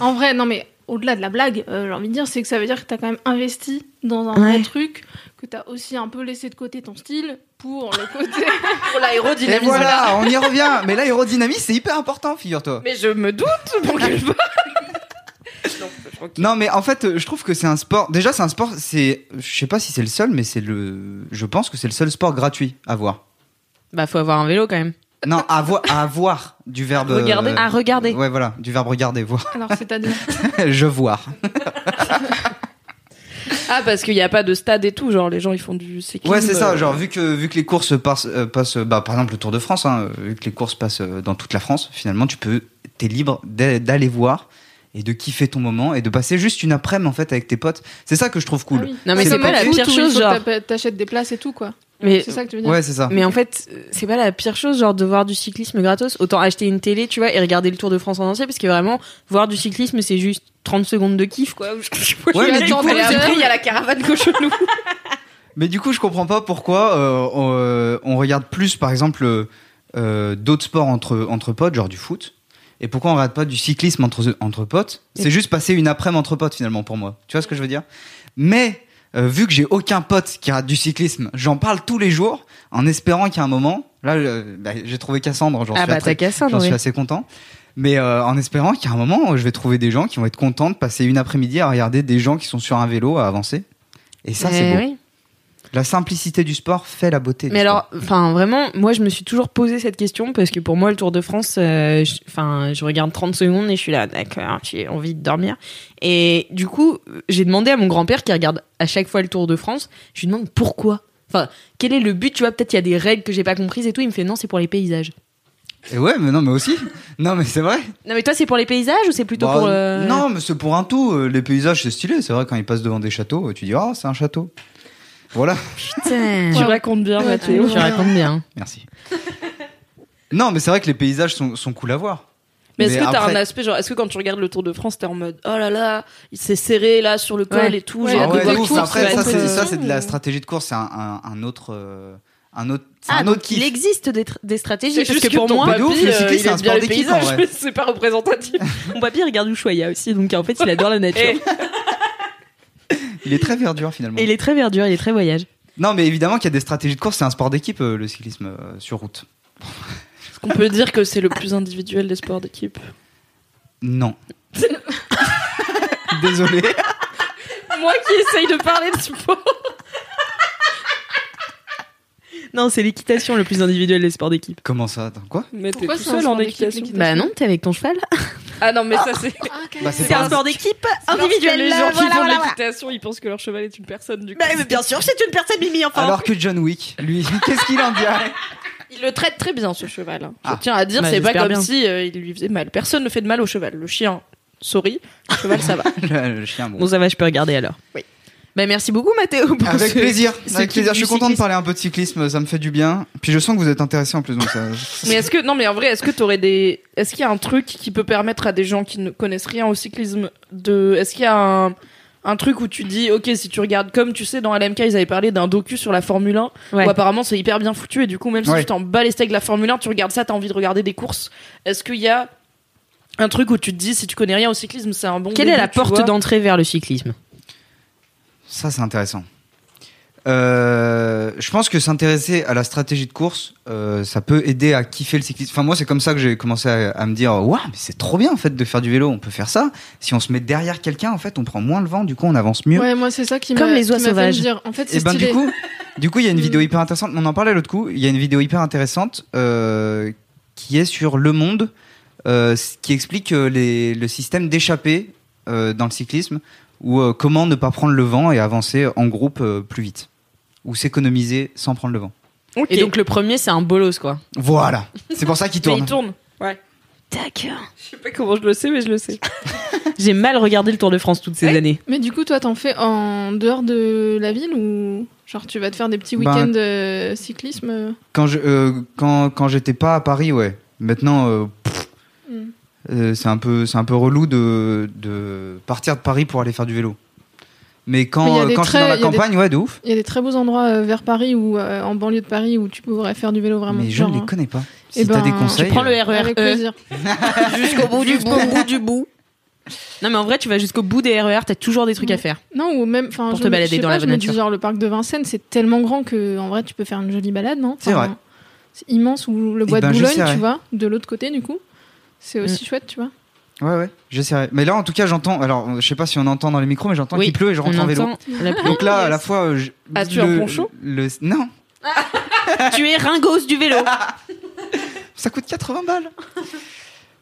En vrai, non mais au-delà de la blague, euh, j'ai envie de dire, c'est que ça veut dire que t'as quand même investi dans un Ouais. vrai truc, que t'as aussi un peu laissé de côté ton style pour le côté. Pour Et l'aérodynamisme. voilà, on y revient. Mais l'aérodynamisme, c'est hyper important, figure-toi. Mais je me doute pour quelle part. Non, mais en fait, je trouve que c'est un sport. Déjà, c'est un sport. C'est, je sais pas si c'est le seul, mais c'est le. Je pense que c'est le seul sport gratuit à voir. Bah, faut avoir un vélo quand même. Non, à voir, à du verbe. Regarder. euh, À regarder. Ouais, voilà, du verbe regarder, voir. Alors c'est-à-dire. je voir. Ah, parce qu'il n'y a pas de stade et tout, genre les gens ils font du cyclisme. Ouais, c'est ça. euh, Genre, vu que, vu que les courses passent, euh, passent bah, par exemple, le Tour de France, hein, vu que les courses passent euh, dans toute la France, finalement, tu peux, t'es libre d'a- d'aller voir et de kiffer ton moment et de passer juste une après-midi, en fait, avec tes potes. C'est ça que je trouve cool. Ah oui. Non, mais C'est pas la pire chose, genre. t'a- T'achètes des places et tout quoi. Mais C'est ça que tu veux dire. Ouais, c'est ça. Mais en fait, c'est pas la pire chose, genre de voir du cyclisme gratos. Autant acheter une télé, tu vois, et regarder le Tour de France en entier, parce que vraiment, voir du cyclisme, c'est juste 30 secondes de kiff, quoi. Ouais, mais du coup, il y a la caravane cochonou. Mais du coup, je comprends pas pourquoi euh, on, euh, on regarde plus, par exemple, euh, d'autres sports entre, entre potes, genre du foot Et pourquoi on regarde pas du cyclisme entre, entre potes? C'est juste passer une après-midi entre potes finalement pour moi. Tu vois ce que je veux dire? Mais euh, vu que j'ai aucun pote qui rate du cyclisme, j'en parle tous les jours en espérant a un moment. Là, euh, bah, j'ai trouvé Cassandre, j'en Ah suis, bah très- Cassandre, j'en suis oui. assez content. Mais euh, en espérant a un moment je vais trouver des gens qui vont être contents de passer une après-midi à regarder des gens qui sont sur un vélo à avancer. Et ça, c'est Eh beau. oui. La simplicité du sport fait la beauté. Mais du alors, enfin, vraiment, moi, je me suis toujours posé cette question parce que pour moi, le Tour de France, euh, je- enfin, je, regarde 30 secondes et je suis là, d'accord, j'ai envie de dormir. Et du coup, j'ai demandé à mon grand-père qui regarde à chaque fois le Tour de France, je lui demande pourquoi. Enfin, quel est le but Tu vois, peut-être il y a des règles que j'ai pas comprises et tout. Il me fait non, c'est pour les paysages. Et ouais, mais non, mais aussi. Non, mais c'est vrai. Non, mais toi, c'est pour les paysages ou c'est plutôt Bah, pour le. Non, mais c'est pour un tout. Euh, Les paysages, c'est stylé. C'est vrai, quand ils passent devant des châteaux, euh, tu dis, ah, c'est un château. Voilà, Putain. Tu racontes bien, Ouais, Mathéo. Tu racontes bien. merci. non, mais c'est vrai que les paysages sont, sont cool à voir. Mais est-ce que t'as après- un aspect, genre, est-ce que quand tu regardes le Tour de France, t'es en mode, oh là là, il s'est serré là sur le col Ouais. et tout, Ouais, j'ai Ah ouais, tout, Après, ça, c'est, euh, ça, c'est de la stratégie de course. C'est un, un, un autre. euh, un autre, Ah, un autre donc il existe des, des stratégies C'est parce juste que pour moi, de ouf, papy, le euh, cyclisme, il c'est un sport d'équipe, c'est pas représentatif. mon papy regarde Ushuaïa aussi, donc en fait, il adore la nature. Il est très verdure finalement. Et il est très verdure, il est très voyage. Non, mais évidemment qu'il y a des stratégies de course. C'est un sport d'équipe, euh, le cyclisme euh, sur route. Est-ce qu'on peut dire que c'est le plus individuel des sports d'équipe? Non. Désolé. Moi qui essaye de parler de sport. Non, c'est l'équitation le plus individuel des sports d'équipe. Comment ça Attends, quoi Mais t'es Pourquoi tout c'est un seul sport en d'équipe, équitation. l'équitation Bah non, t'es avec ton cheval. Ah non, mais ça c'est. Bah, C'est pas un sport d'équipe Parce que individuel. Les gens qui voilà, font de voilà, l'équitation, ils pensent que leur cheval est une personne du coup. Bah, mais bien sûr, c'est une personne Mimi enfin. Alors que John Wick, lui, qu'est-ce qu'il en dirait Il le traite très bien ce cheval. hein. Je Ah. tiens à dire, Bah, c'est pas j'espère comme bien. si euh, il lui faisait mal. Personne ne fait de mal au cheval. Le chien, sorry. Le cheval, ça va. le, le chien, bon. Bon, ça va, je peux regarder alors. Oui. Bah merci beaucoup Mathéo. pour Avec ce- plaisir, ce avec plaisir. Je suis content de parler un peu de cyclisme, ça me fait du bien. Puis je sens que vous êtes intéressé en plus, donc ça. Mais est-ce que non, mais en vrai, est-ce que t'aurais des, est-ce qu'il y a un truc qui peut permettre à des gens qui ne connaissent rien au cyclisme de, est-ce qu'il y a un un truc où tu dis, ok, si tu regardes comme tu sais dans LMK, ils avaient parlé d'un docu sur la Formule 1, Ouais. où apparemment c'est hyper bien foutu et du coup même si Ouais. tu t'en bats les steaks de la Formule 1, tu regardes ça, t'as envie de regarder des courses. Est-ce qu'il y a un truc où tu te dis, si tu connais rien au cyclisme, c'est un bon. Quelle est la porte d'entrée vers le cyclisme? Ça, c'est intéressant. Euh, je pense que s'intéresser à la stratégie de course, euh, ça peut aider à kiffer le cyclisme. Enfin, moi, c'est comme ça que j'ai commencé à, à me dire, waouh, mais c'est trop bien en fait de faire du vélo. On peut faire ça. Si on se met derrière quelqu'un, en fait, on prend moins le vent. Du coup, on avance mieux. Ouais, moi c'est ça qui m'a Comme les oies qui m'a fait me sauvages. dire. En fait, c'est Et ben du coup, du coup, il y a une Mm. vidéo hyper intéressante. On en parlait l'autre coup. Il y a une vidéo hyper intéressante euh, qui est sur Le Monde, euh, qui explique les, le système d'échappée euh, dans le cyclisme, ou euh, comment ne pas prendre le vent et avancer en groupe euh, plus vite, ou s'économiser sans prendre le vent. Et donc le premier, c'est un bolos quoi. Voilà. C'est pour ça qu'il Mais tourne. il tourne. Ouais. D'accord. Je sais pas comment je le sais, mais je le sais. J'ai mal regardé le Tour de France toutes ces Ouais. années. Mais du coup, toi, t'en fais en dehors de la ville ou genre tu vas te faire des petits Ben, week-ends de cyclisme? Quand je, euh, quand, quand j'étais pas à Paris, ouais. Maintenant, euh, pff, Mm. Euh, c'est un peu, c'est un peu relou de, de partir de Paris pour aller faire du vélo. Mais quand, euh, des quand je suis dans la des- campagne, ouais, de ouf. Il y a des très beaux endroits euh, vers Paris ou euh, en banlieue de Paris où tu pourrais faire du vélo vraiment. Mais je genre, ne les hein. connais pas. Eh Si t'as ben, des tu conseils. Tu prends le RER Avec plaisir. jusqu'au bout du bout, bout du bout. Non mais en vrai, tu vas jusqu'au bout des RER, t'as toujours des trucs à faire. Non, ou même. enfin, Pour je te balader je sais dans pas, la je me dis, nature. genre le parc de Vincennes, c'est tellement grand que en vrai, tu peux faire une jolie balade, non? C'est vrai. C'est immense. Ou le Eh bois ben, de Boulogne, j'essaierai. tu vois, de l'autre côté, du coup. C'est aussi chouette, tu vois. Ouais, ouais, j'essaierai. Mais là, en tout cas, j'entends. Alors, je sais pas si on entend dans les micros, mais j'entends Oui, qu'il pleut et je rentre On en vélo. Donc là, à la fois. je- As-tu un le- poncho le, Non, tu es ringos du vélo. ça coûte 80 balles.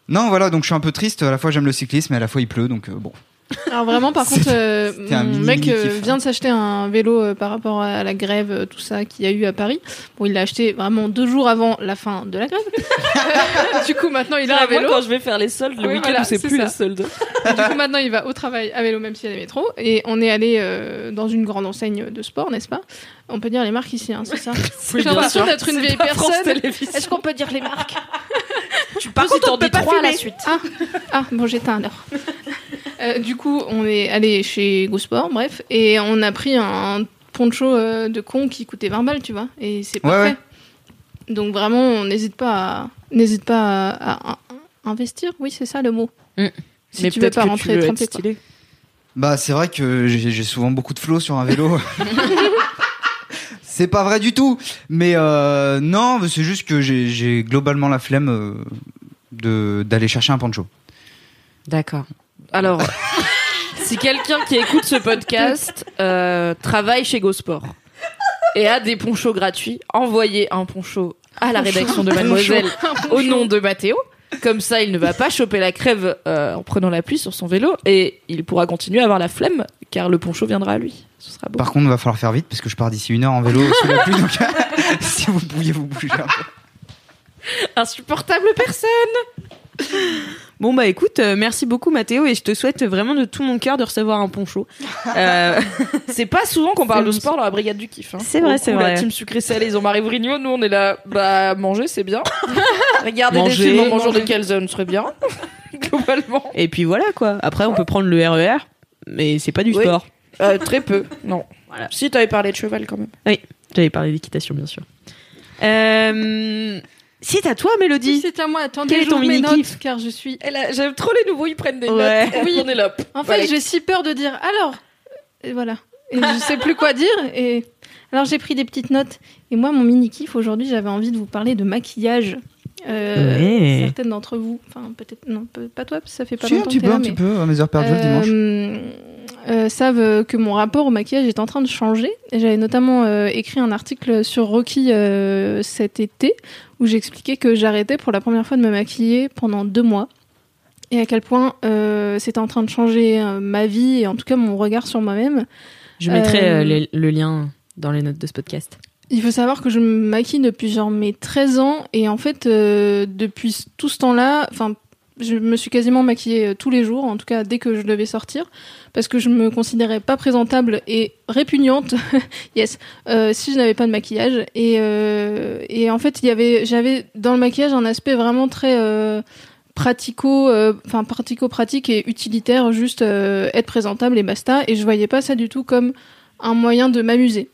Non, voilà, donc je suis un peu triste. À la fois, j'aime le cyclisme, et à la fois, il pleut, donc euh, bon. Alors vraiment, par contre, euh, mon mec euh, kiff. vient de s'acheter un vélo euh, par rapport à la grève, euh, tout ça qu'il y a eu à Paris. Bon, il l'a acheté vraiment deux jours avant la fin de la grève. du coup, maintenant, il a un Moi, vélo. quand je vais faire les soldes, le Oui, week-end voilà, où c'est plus ça. les soldes. du coup, maintenant, il va au travail à vélo, même s'il y a des métros. Et on est allé euh, dans une grande enseigne de sport, n'est-ce pas? On peut dire les marques ici, hein, c'est ça? J'ai l'impression d'être une vieille personne. Est-ce qu'on peut dire les marques? Par contre, on peut pas à la suite. Ah, ah bon, j'éteins alors. Euh, du coup, on est allé chez GoSport, bref, et on a pris un poncho euh, de con qui coûtait 20 balles, tu vois, et c'est parfait. ouais. Donc vraiment, on n'hésite pas à, n'hésite pas à, à- à investir. Oui, c'est ça le mot. Mm. Si Mais tu veux pas que rentrer tu veux trempé, stylé. Bah, c'est vrai que j'ai souvent beaucoup de flow sur un vélo. c'est pas vrai du tout. Mais euh, non, c'est juste que j'ai- j'ai globalement la flemme de d'aller chercher un poncho. D'accord. Alors, si quelqu'un qui écoute ce podcast euh, travaille chez GoSport et a des ponchos gratuits, envoyez un poncho à la rédaction de Mademoiselle au nom de Mathéo. Comme ça, il ne va pas choper la crève euh, en prenant la pluie sur son vélo et il pourra continuer à avoir la flemme car le poncho viendra à lui. Ce sera beau. Par contre, il va falloir faire vite parce que je pars d'ici une heure en vélo sous la pluie. Donc, si vous pouviez vous bouger un peu. Insupportable personne Bon bah écoute, euh, merci beaucoup Mathéo et je te souhaite vraiment de tout mon cœur de recevoir un poncho. Euh, C'est pas souvent qu'on parle de sport dans la brigade du kiff. hein. C'est vrai, c'est vrai. La team sucré salé, ils ont Marie Vrigno. Nous, on est là, bah, manger, c'est bien. Regarder Manger, des films en mangeant manger. des calzones serait bien. Globalement. et puis voilà quoi. Après on peut prendre le RER, mais c'est pas du Oui. sport. Euh, très peu, non. Voilà. Si, t'avais parlé de cheval quand même. J'avais parlé d'équitation bien sûr. Euh, c'est à toi Si Mélodie. c'est à moi, attendez, Quel est ton mini-kiff notes, car je suis. J'aime trop les nouveaux, ils prennent des Ouais. notes. Puis on est là. En fait, j'ai si peur de dire alors. Et voilà. Et je sais plus quoi dire. Et alors j'ai pris des petites notes. Et moi, mon mini kiff aujourd'hui, j'avais envie de vous parler de maquillage. Euh, Ouais. Certaines d'entre vous, enfin peut-être non, pas toi, parce que ça fait pas Si, longtemps peu, là, un petit peu, à mes heures perdues le dimanche. Euh, euh, savent que mon rapport au maquillage est en train de changer. J'avais notamment euh, écrit un article sur Rocky euh, cet été où j'expliquais que j'arrêtais pour la première fois de me maquiller pendant deux mois et à quel point euh, c'était en train de changer euh, ma vie et en tout cas mon regard sur moi-même. Je mettrai Euh, euh, les- le lien dans les notes de ce podcast. Il faut savoir que je me maquille depuis genre mes 13 ans et en fait euh, depuis tout ce temps-là, enfin je me suis quasiment maquillée euh, tous les jours, en tout cas dès que je devais sortir, parce que je me considérais pas présentable et répugnante, yes, euh, si je n'avais pas de maquillage. Et, euh, en fait, j'avais dans le maquillage un aspect vraiment très pratico, enfin pratico-pratique et utilitaire, juste être présentable et basta. Et je voyais pas ça du tout comme un moyen de m'amuser.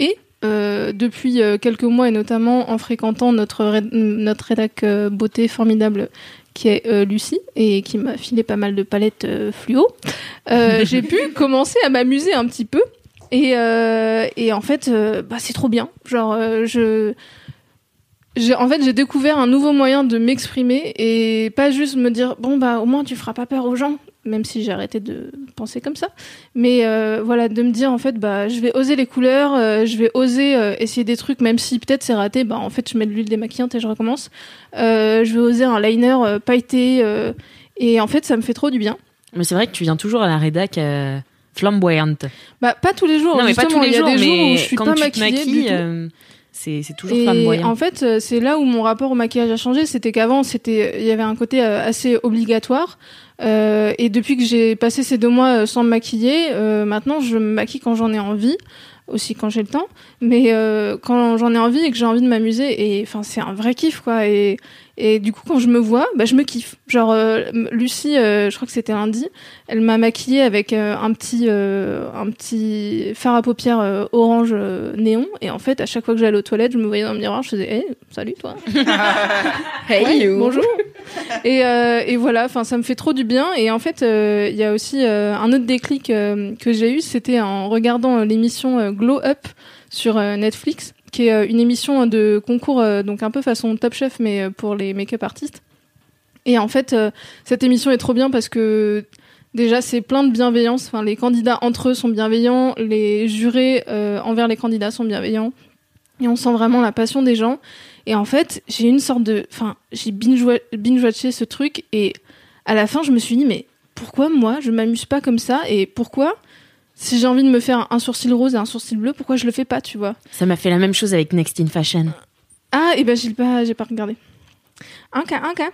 Et depuis quelques mois et notamment en fréquentant notre notre rédac beauté formidable qui est euh, Lucie et qui m'a filé pas mal de palettes euh, fluo, euh, j'ai pu commencer à m'amuser un petit peu et, et en fait bah, c'est trop bien. Genre je j'ai en fait j'ai découvert un nouveau moyen de m'exprimer et pas juste me dire bon bah au moins tu feras pas peur aux gens même si j'ai arrêté de penser comme ça mais euh, voilà de me dire en fait bah je vais oser les couleurs euh, je vais oser euh, essayer des trucs même si peut-être c'est raté bah en fait je mets de l'huile démaquillante et je recommence je vais oser un liner pailleté et en fait ça me fait trop du bien Mais c'est vrai que tu viens toujours à la rédac flamboyante. bah pas tous les jours non, mais pas tous les jours, des jours mais où je suis quand pas tu te maquillée du maquilles, tout. c'est c'est toujours Et flamboyant. en fait, c'est là où mon rapport au maquillage a changé. C'était qu'avant, c'était, il y avait un côté assez obligatoire. Euh, et depuis que j'ai passé ces deux mois euh, sans me maquiller, euh, maintenant, je me maquille quand j'en ai envie, aussi quand j'ai le temps. Mais euh, quand j'en ai envie et que j'ai envie de m'amuser, et enfin, c'est un vrai kiff, quoi. Et, et du coup, quand je me vois, bah, je me kiffe. Genre, euh, Lucie, euh, je crois que c'était lundi, elle m'a maquillée avec euh, un petit, euh, un petit fard à paupières euh, orange néon. Et en fait, à chaque fois que j'allais aux toilettes, je me voyais dans le miroir, je faisais, hey, salut toi. Hey Ouais, you. Bonjour. et, euh, et voilà, enfin, ça me fait trop du bien. Et en fait, euh, il y a aussi euh, un autre déclic que j'ai eu, c'était en regardant l'émission Glow Up sur Netflix, qui est euh, une émission de concours, euh, donc un peu façon Top Chef, mais euh, pour les make-up artistes. Et en fait, cette émission est trop bien parce que déjà, c'est plein de bienveillance. Enfin, les candidats entre eux sont bienveillants, les jurés envers les candidats sont bienveillants. Et on sent vraiment la passion des gens. Et en fait, j'ai une sorte de. Enfin, j'ai binge- binge-watché ce truc et à la fin, je me suis dit, mais pourquoi moi, je m'amuse pas comme ça? Et pourquoi, si j'ai envie de me faire un sourcil rose et un sourcil bleu, pourquoi je le fais pas, tu vois Ça m'a fait la même chose avec Next in Fashion. Ah, et ben j'ai pas, j'ai pas regardé. Un cas, un cas.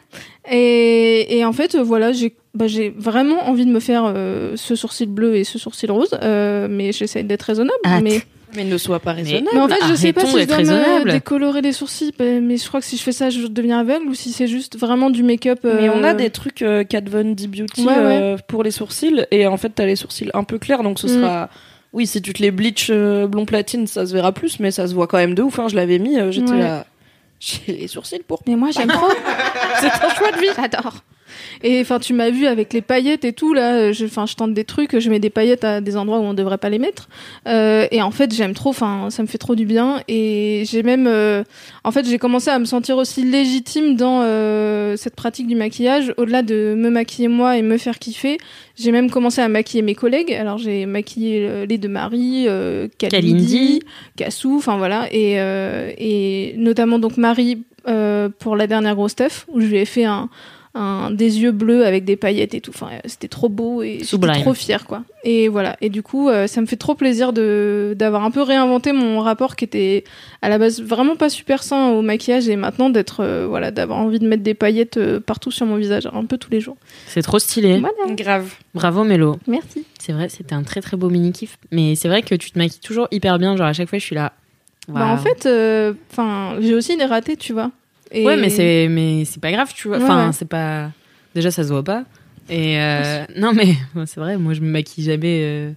Et, et en fait, euh, voilà, j'ai bah, vraiment envie de me faire euh, ce sourcil bleu et ce sourcil rose, euh, mais j'essaie d'être raisonnable. Hâte. Mais, Mais ne sois pas raisonnable. mais en fait, je sais pas Arrêtons si je dois me décolorer les sourcils, bah, mais je crois que si je fais ça, je deviens aveugle, ou si c'est juste vraiment du make-up. Mais on a euh, des trucs euh, Kat Von D Beauty Ouais, ouais. euh, pour les sourcils et en fait t'as les sourcils un peu clairs donc ce Mm. sera oui si tu te les bleach euh, blond platine ça se verra plus mais ça se voit quand même de ouf hein, je l'avais mis euh, j'étais Ouais. là J'ai les sourcils pour. Mais moi, j'aime trop. C'est un choix de vie. J'adore. Et enfin, tu m'as vu avec les paillettes et tout là. Je, enfin, je tente des trucs. Je mets des paillettes à des endroits où on devrait pas les mettre. Euh, et en fait, j'aime trop. Enfin, ça me fait trop du bien. Et j'ai même, euh, en fait, j'ai commencé à me sentir aussi légitime dans euh, cette pratique du maquillage. Au-delà de me maquiller moi et me faire kiffer, j'ai même commencé à maquiller mes collègues. Alors, j'ai maquillé euh, les deux Marie, euh, Kalindi. Cassou. Enfin voilà. Et euh, et notamment donc Marie euh, pour la dernière grosse stuff où je lui ai fait un un, des yeux bleus avec des paillettes et tout. Enfin, c'était trop beau et j'étais trop fière, quoi. Et voilà. Et du coup, euh, ça me fait trop plaisir de d'avoir un peu réinventé mon rapport qui était à la base vraiment pas super sain au maquillage et maintenant d'être euh, voilà d'avoir envie de mettre des paillettes euh, partout sur mon visage un peu tous les jours. C'est trop stylé. Voilà. Grave. Bravo Mélo. Merci. C'est vrai, c'était un très très beau mini kiff. Mais c'est vrai que tu te maquilles toujours hyper bien. Genre à chaque fois, je suis là. Bah, en fait, euh, enfin, j'ai aussi des ratés, tu vois. Et- Ouais, mais c'est mais c'est pas grave, tu vois. Ouais, Enfin, ouais. c'est pas. Déjà, ça se voit pas. Et euh, non, mais c'est vrai. Moi, je me maquille jamais euh,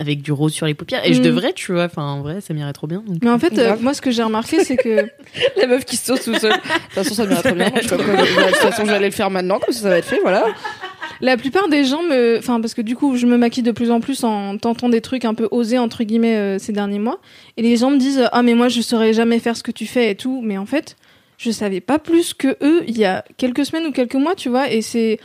avec du rose sur les paupières. Et je Mm. devrais, tu vois. Enfin, en vrai, ça m'irait trop bien. donc. Mais en fait, euh, moi, ce que j'ai remarqué, c'est que La meuf qui se saute tout seul. De toute façon, ça m'irait très bien. Je sais pas quoi- De toute façon, je vais aller le faire maintenant, comme ça, ça va être fait, voilà. La plupart des gens me, enfin parce que du coup je me maquille de plus en plus en tentant des trucs un peu osés entre guillemets euh, ces derniers mois et les gens me disent ah mais moi je saurais jamais faire ce que tu fais et tout mais en fait je savais pas plus que eux il y a quelques semaines ou quelques mois tu vois et c'est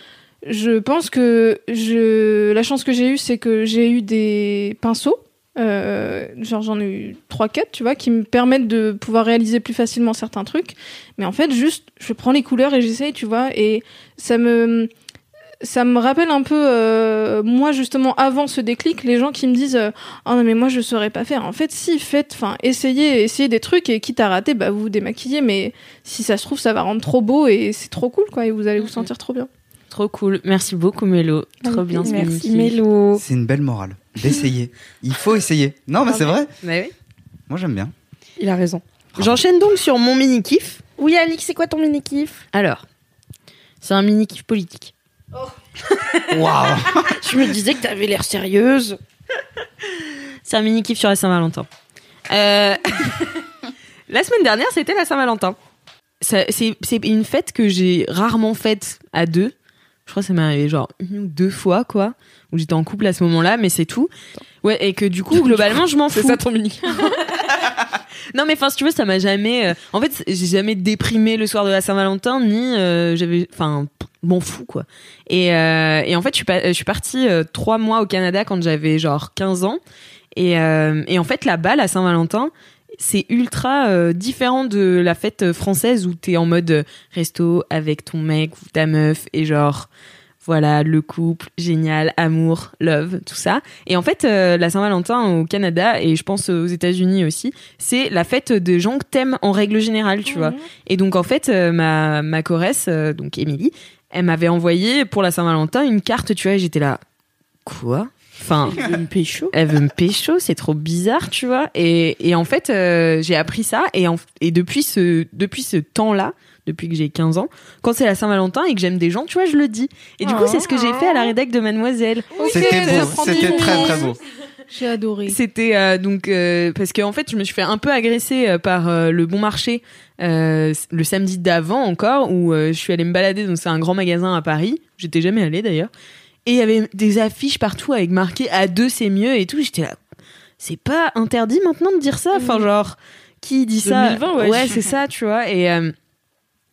je pense que je la chance que j'ai eue c'est que j'ai eu des pinceaux euh, genre j'en ai eu 3 4 tu vois qui me permettent de pouvoir réaliser plus facilement certains trucs. Mais en fait juste je prends les couleurs et j'essaye tu vois et ça me ça me rappelle un peu euh, moi justement avant ce déclic les gens qui me disent euh, oh non mais moi je saurais pas faire en fait si faites enfin essayez essayez des trucs et quitte à rater bah vous vous démaquillez mais si ça se trouve ça va rendre trop beau et c'est trop cool quoi et vous allez vous sentir trop bien Trop cool. Merci beaucoup, Mélo. Trop bien ce Merci. Mélo. C'est une belle morale. D'essayer. Il faut essayer. Non, mais c'est vrai. Oui. Moi, j'aime bien. Il a raison. J'enchaîne donc sur mon mini kiff. Oui, Alix, c'est quoi ton mini kiff Alors, c'est un mini kiff politique. Waouh Je me disais que t'avais l'air sérieuse. C'est un mini kiff sur la Saint-Valentin. Euh, la semaine dernière, c'était la Saint-Valentin. Ça- C'est c'est une fête que j'ai rarement faite à deux. Je crois que ça m'est arrivé genre une ou deux fois, quoi. Où j'étais en couple à ce moment-là, mais c'est tout. Ouais, et que du coup, globalement, je m'en fous. C'est ça ton mini Non, mais enfin, si tu veux, ça m'a jamais. euh, En fait, j'ai jamais déprimé le soir de la Saint-Valentin, ni euh, j'avais. Enfin, m'en fous, quoi. Et, euh, et en fait, je suis, partie trois mois au Canada quand j'avais genre 15 ans. Et, en fait, là-bas, la Saint-Valentin, c'est ultra différent de la fête française où t'es en mode resto avec ton mec ou ta meuf et genre. Voilà, le couple, génial, amour, love, tout ça. Et en fait, euh, la Saint-Valentin au Canada et je pense aux États-Unis aussi, c'est la fête des gens que t'aimes en règle générale, tu vois. Et donc en fait, euh, ma ma choresse, euh, donc Émilie, elle m'avait envoyé pour la Saint-Valentin une carte, tu vois. Et j'étais là, quoi? Enfin, Il veut me pécho? elle veut me pécho, c'est trop bizarre, tu vois. Et, et en fait, j'ai appris ça. Et, en- et depuis ce, depuis ce temps-là, depuis que j'ai 15 ans, quand c'est la Saint-Valentin et que j'aime des gens, tu vois, je le dis. Et du coup, c'est ce que j'ai fait à la rédac de Mademoiselle. C'était ça beau. C'était très très beau. j'ai adoré C'était euh, donc euh, parce qu'en fait, je me suis fait un peu agresser euh, par euh, le Bon Marché euh, le samedi d'avant encore, où euh, je suis allée me balader. Donc c'est un grand magasin à Paris. J'étais jamais allée d'ailleurs. Et il y avait des affiches partout avec marqué à deux c'est mieux et tout. J'étais là, c'est pas interdit maintenant de dire ça? Enfin genre, qui dit ça? 2020, ouais. Ouais, c'est ça, tu vois. Et euh,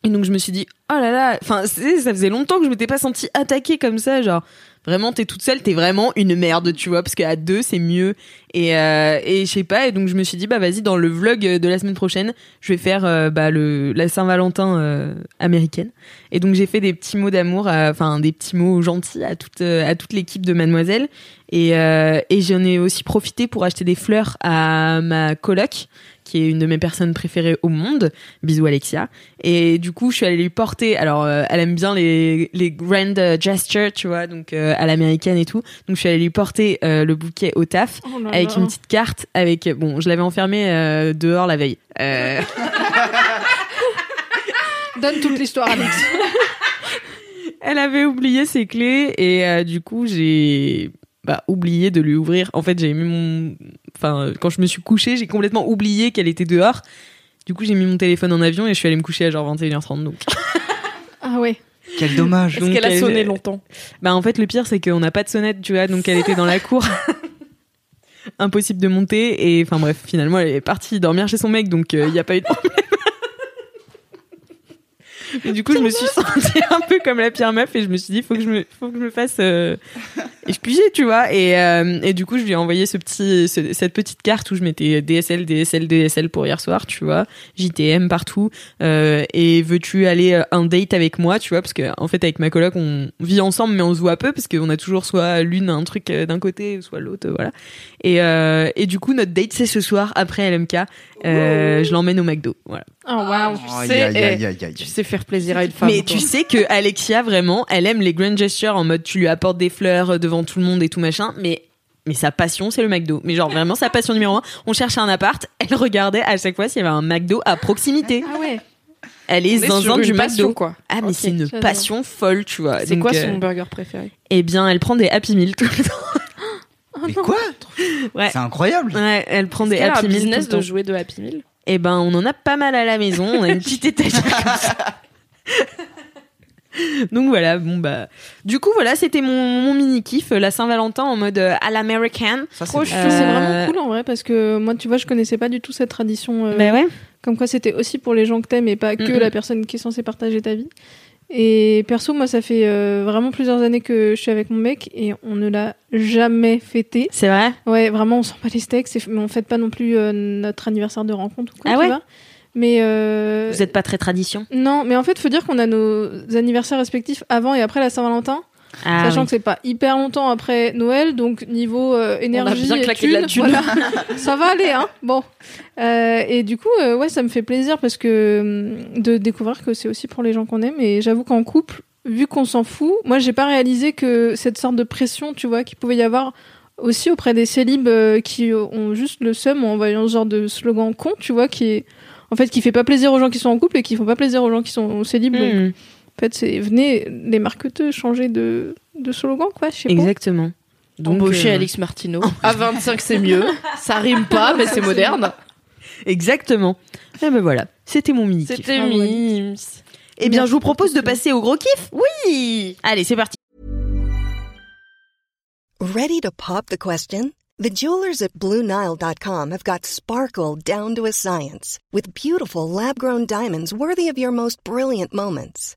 et donc je me suis dit, oh là là, enfin ça faisait longtemps que je m'étais pas sentie attaquée comme ça, genre vraiment t'es toute seule, t'es vraiment une merde, tu vois, parce qu'à deux c'est mieux. Et euh, et je sais pas, et donc je me suis dit bah vas-y dans le vlog de la semaine prochaine, je vais faire euh, bah le la Saint-Valentin euh, américaine. Et donc j'ai fait des petits mots d'amour, enfin des petits mots gentils à toute euh, à toute l'équipe de Mademoiselle. Et et j'en ai aussi profité pour acheter des fleurs à ma coloc qui est une de mes personnes préférées au monde. Bisous Alexia. Et du coup, je suis allée lui porter. Alors, euh, elle aime bien les, les grand euh, gestures, tu vois, donc euh, à l'américaine et tout. Donc, je suis allée lui porter euh, le bouquet au taf Oh là avec là. une petite carte. Avec bon, je l'avais enfermé dehors la veille. Donne toute l'histoire Alex elle avait oublié ses clés et du coup, j'ai bah, oublié de lui ouvrir. En fait, j'ai mis mon, enfin, euh, quand je me suis couchée, j'ai complètement oublié qu'elle était dehors. Du coup, j'ai mis mon téléphone en avion et je suis allée me coucher à genre 21h30. Donc, Ah ouais. Quel dommage. Est-ce Donc, qu'elle a elle- sonné longtemps bah en fait, le pire, c'est qu'on n'a pas de sonnette, tu vois, donc elle était dans la cour. Impossible de monter et enfin bref, finalement, elle est partie dormir chez son mec, donc il n'y a pas eu de problème. Et du coup, je me suis sentie un peu comme la pire meuf et je me suis dit, faut que je me, faut que je me fasse euh, excuser, tu vois. Et, euh, et du coup, je lui ai envoyé ce petit, ce- cette petite carte où je mettais DSL, DSL, DSL pour hier soir, tu vois. JTM partout. Euh, et veux-tu aller euh, un date avec moi, tu vois, parce que en fait, avec ma coloc, on vit ensemble, mais on se voit peu parce qu'on a toujours soit l'une un truc euh, d'un côté, soit l'autre, voilà. Et, euh, et du coup, notre date, c'est ce soir après LMK. Euh, je l'emmène au McDo, voilà. Oh sais, aïe, eh. Tu sais faire plaisir à une femme. Mais tu sais que Alexia vraiment, elle aime les grand gestures en mode tu lui apportes des fleurs euh, devant tout le monde et tout machin, mais mais sa passion c'est le McDo. Mais genre vraiment sa passion numéro un. On cherchait un appart, elle regardait à chaque fois s'il y avait un McDo à proximité. Ah ouais. Elle est est zinzin du passion, McDo. quoi. Ah mais c'est une passion folle, tu vois. C'est quoi euh, son burger préféré? Eh bien, elle prend des Happy Meal tout le temps. Mais quoi Ouais. C'est incroyable. Ouais, elle prend des Happy Meal business de jouer de Happy Meal Eh ben, on en a pas mal à la maison. On a une petite étagère comme ça. Donc voilà, bon bah. Du coup, voilà, c'était mon, mon mini kiff, la Saint-Valentin en mode euh, à l'américaine. Ça, c'est. Euh, C'est vraiment cool en vrai parce que moi, tu vois, je connaissais pas du tout cette tradition. euh, Bah ouais. Comme quoi, c'était aussi pour les gens que t'aimes et pas que la personne qui est censée partager ta vie. Et perso, moi, ça fait euh, vraiment plusieurs années que je suis avec mon mec et on ne l'a jamais fêté. C'est vrai? Ouais, vraiment, on sent pas les steaks, mais on fête pas non plus euh, notre anniversaire de rencontre ou quoi, Ah tu ouais? vois. Mais euh, Vous êtes pas très tradition? non, mais en fait, faut dire qu'on a nos anniversaires respectifs avant et après la Saint-Valentin, ah, sachant oui. que c'est pas hyper longtemps après Noël, donc niveau euh, énergie bien et de la thune. voilà, ça va aller, hein. Bon, Euh, et du coup, euh, ouais, ça me fait plaisir parce que hum, de découvrir que c'est aussi pour les gens qu'on aime. Et j'avoue qu'en couple, vu qu'on s'en fout, moi, j'ai pas réalisé que cette sorte de pression, tu vois, qu'il pouvait y avoir aussi auprès des célibes euh, qui ont juste le seum en voyant ce genre de slogan con, tu vois, qui est en fait qui fait pas plaisir aux gens qui sont en couple et qui font pas plaisir aux gens qui sont célibes. Donc, en fait, c'est venez les marketeux changer de, de slogan, quoi. Je sais pas. Exactement. Donc, Embaucher euh, Alix Martino. À 25, c'est mieux. Ça rime pas, mais c'est moderne. Exactement. Et ben voilà, c'était mon mini. C'était Ah mimes. Eh bien, je vous propose de passer au gros kiff. Oui. Allez, c'est parti. Ready to pop the question? The jewelers at BlueNile.com have got sparkle down to a science with beautiful lab grown diamonds worthy of your most brilliant moments.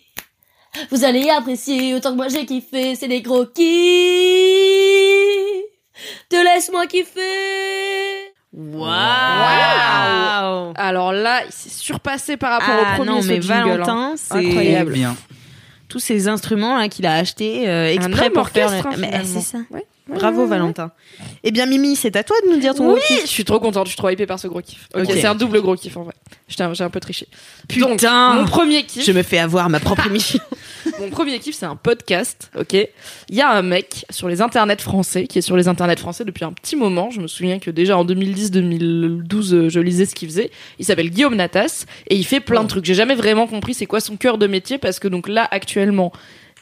Vous allez apprécier autant que moi j'ai kiffé. C'est des gros kiffs. Te laisse-moi kiffer. Waouh. Alors là, il s'est surpassé par rapport Ah au premier non, mais jingle, hein. Valentin, c'est Incroyable. Bien. tous ces instruments là qu'il a achetés euh, exprès pour faire. hein, Mais finalement. c'est ça. Ouais. Bravo Valentin. Eh bien Mimi, c'est à toi de nous dire ton Oui, gros kiff. je suis trop contente, je suis trop hypée par ce gros kiff. Ok, c'est un double gros kiff en vrai. J'ai un, un peu triché. Putain. Donc, mon premier kiff, Je me fais avoir ma propre émission. mon premier kiff, c'est un podcast. Ok, il y a un mec sur les internets français qui est sur les internets français depuis un petit moment. Je me souviens que déjà en 2010-2012, euh, je lisais ce qu'il faisait. Il s'appelle Guillaume Natas et il fait plein de trucs. J'ai jamais vraiment compris c'est quoi son cœur de métier parce que donc là actuellement,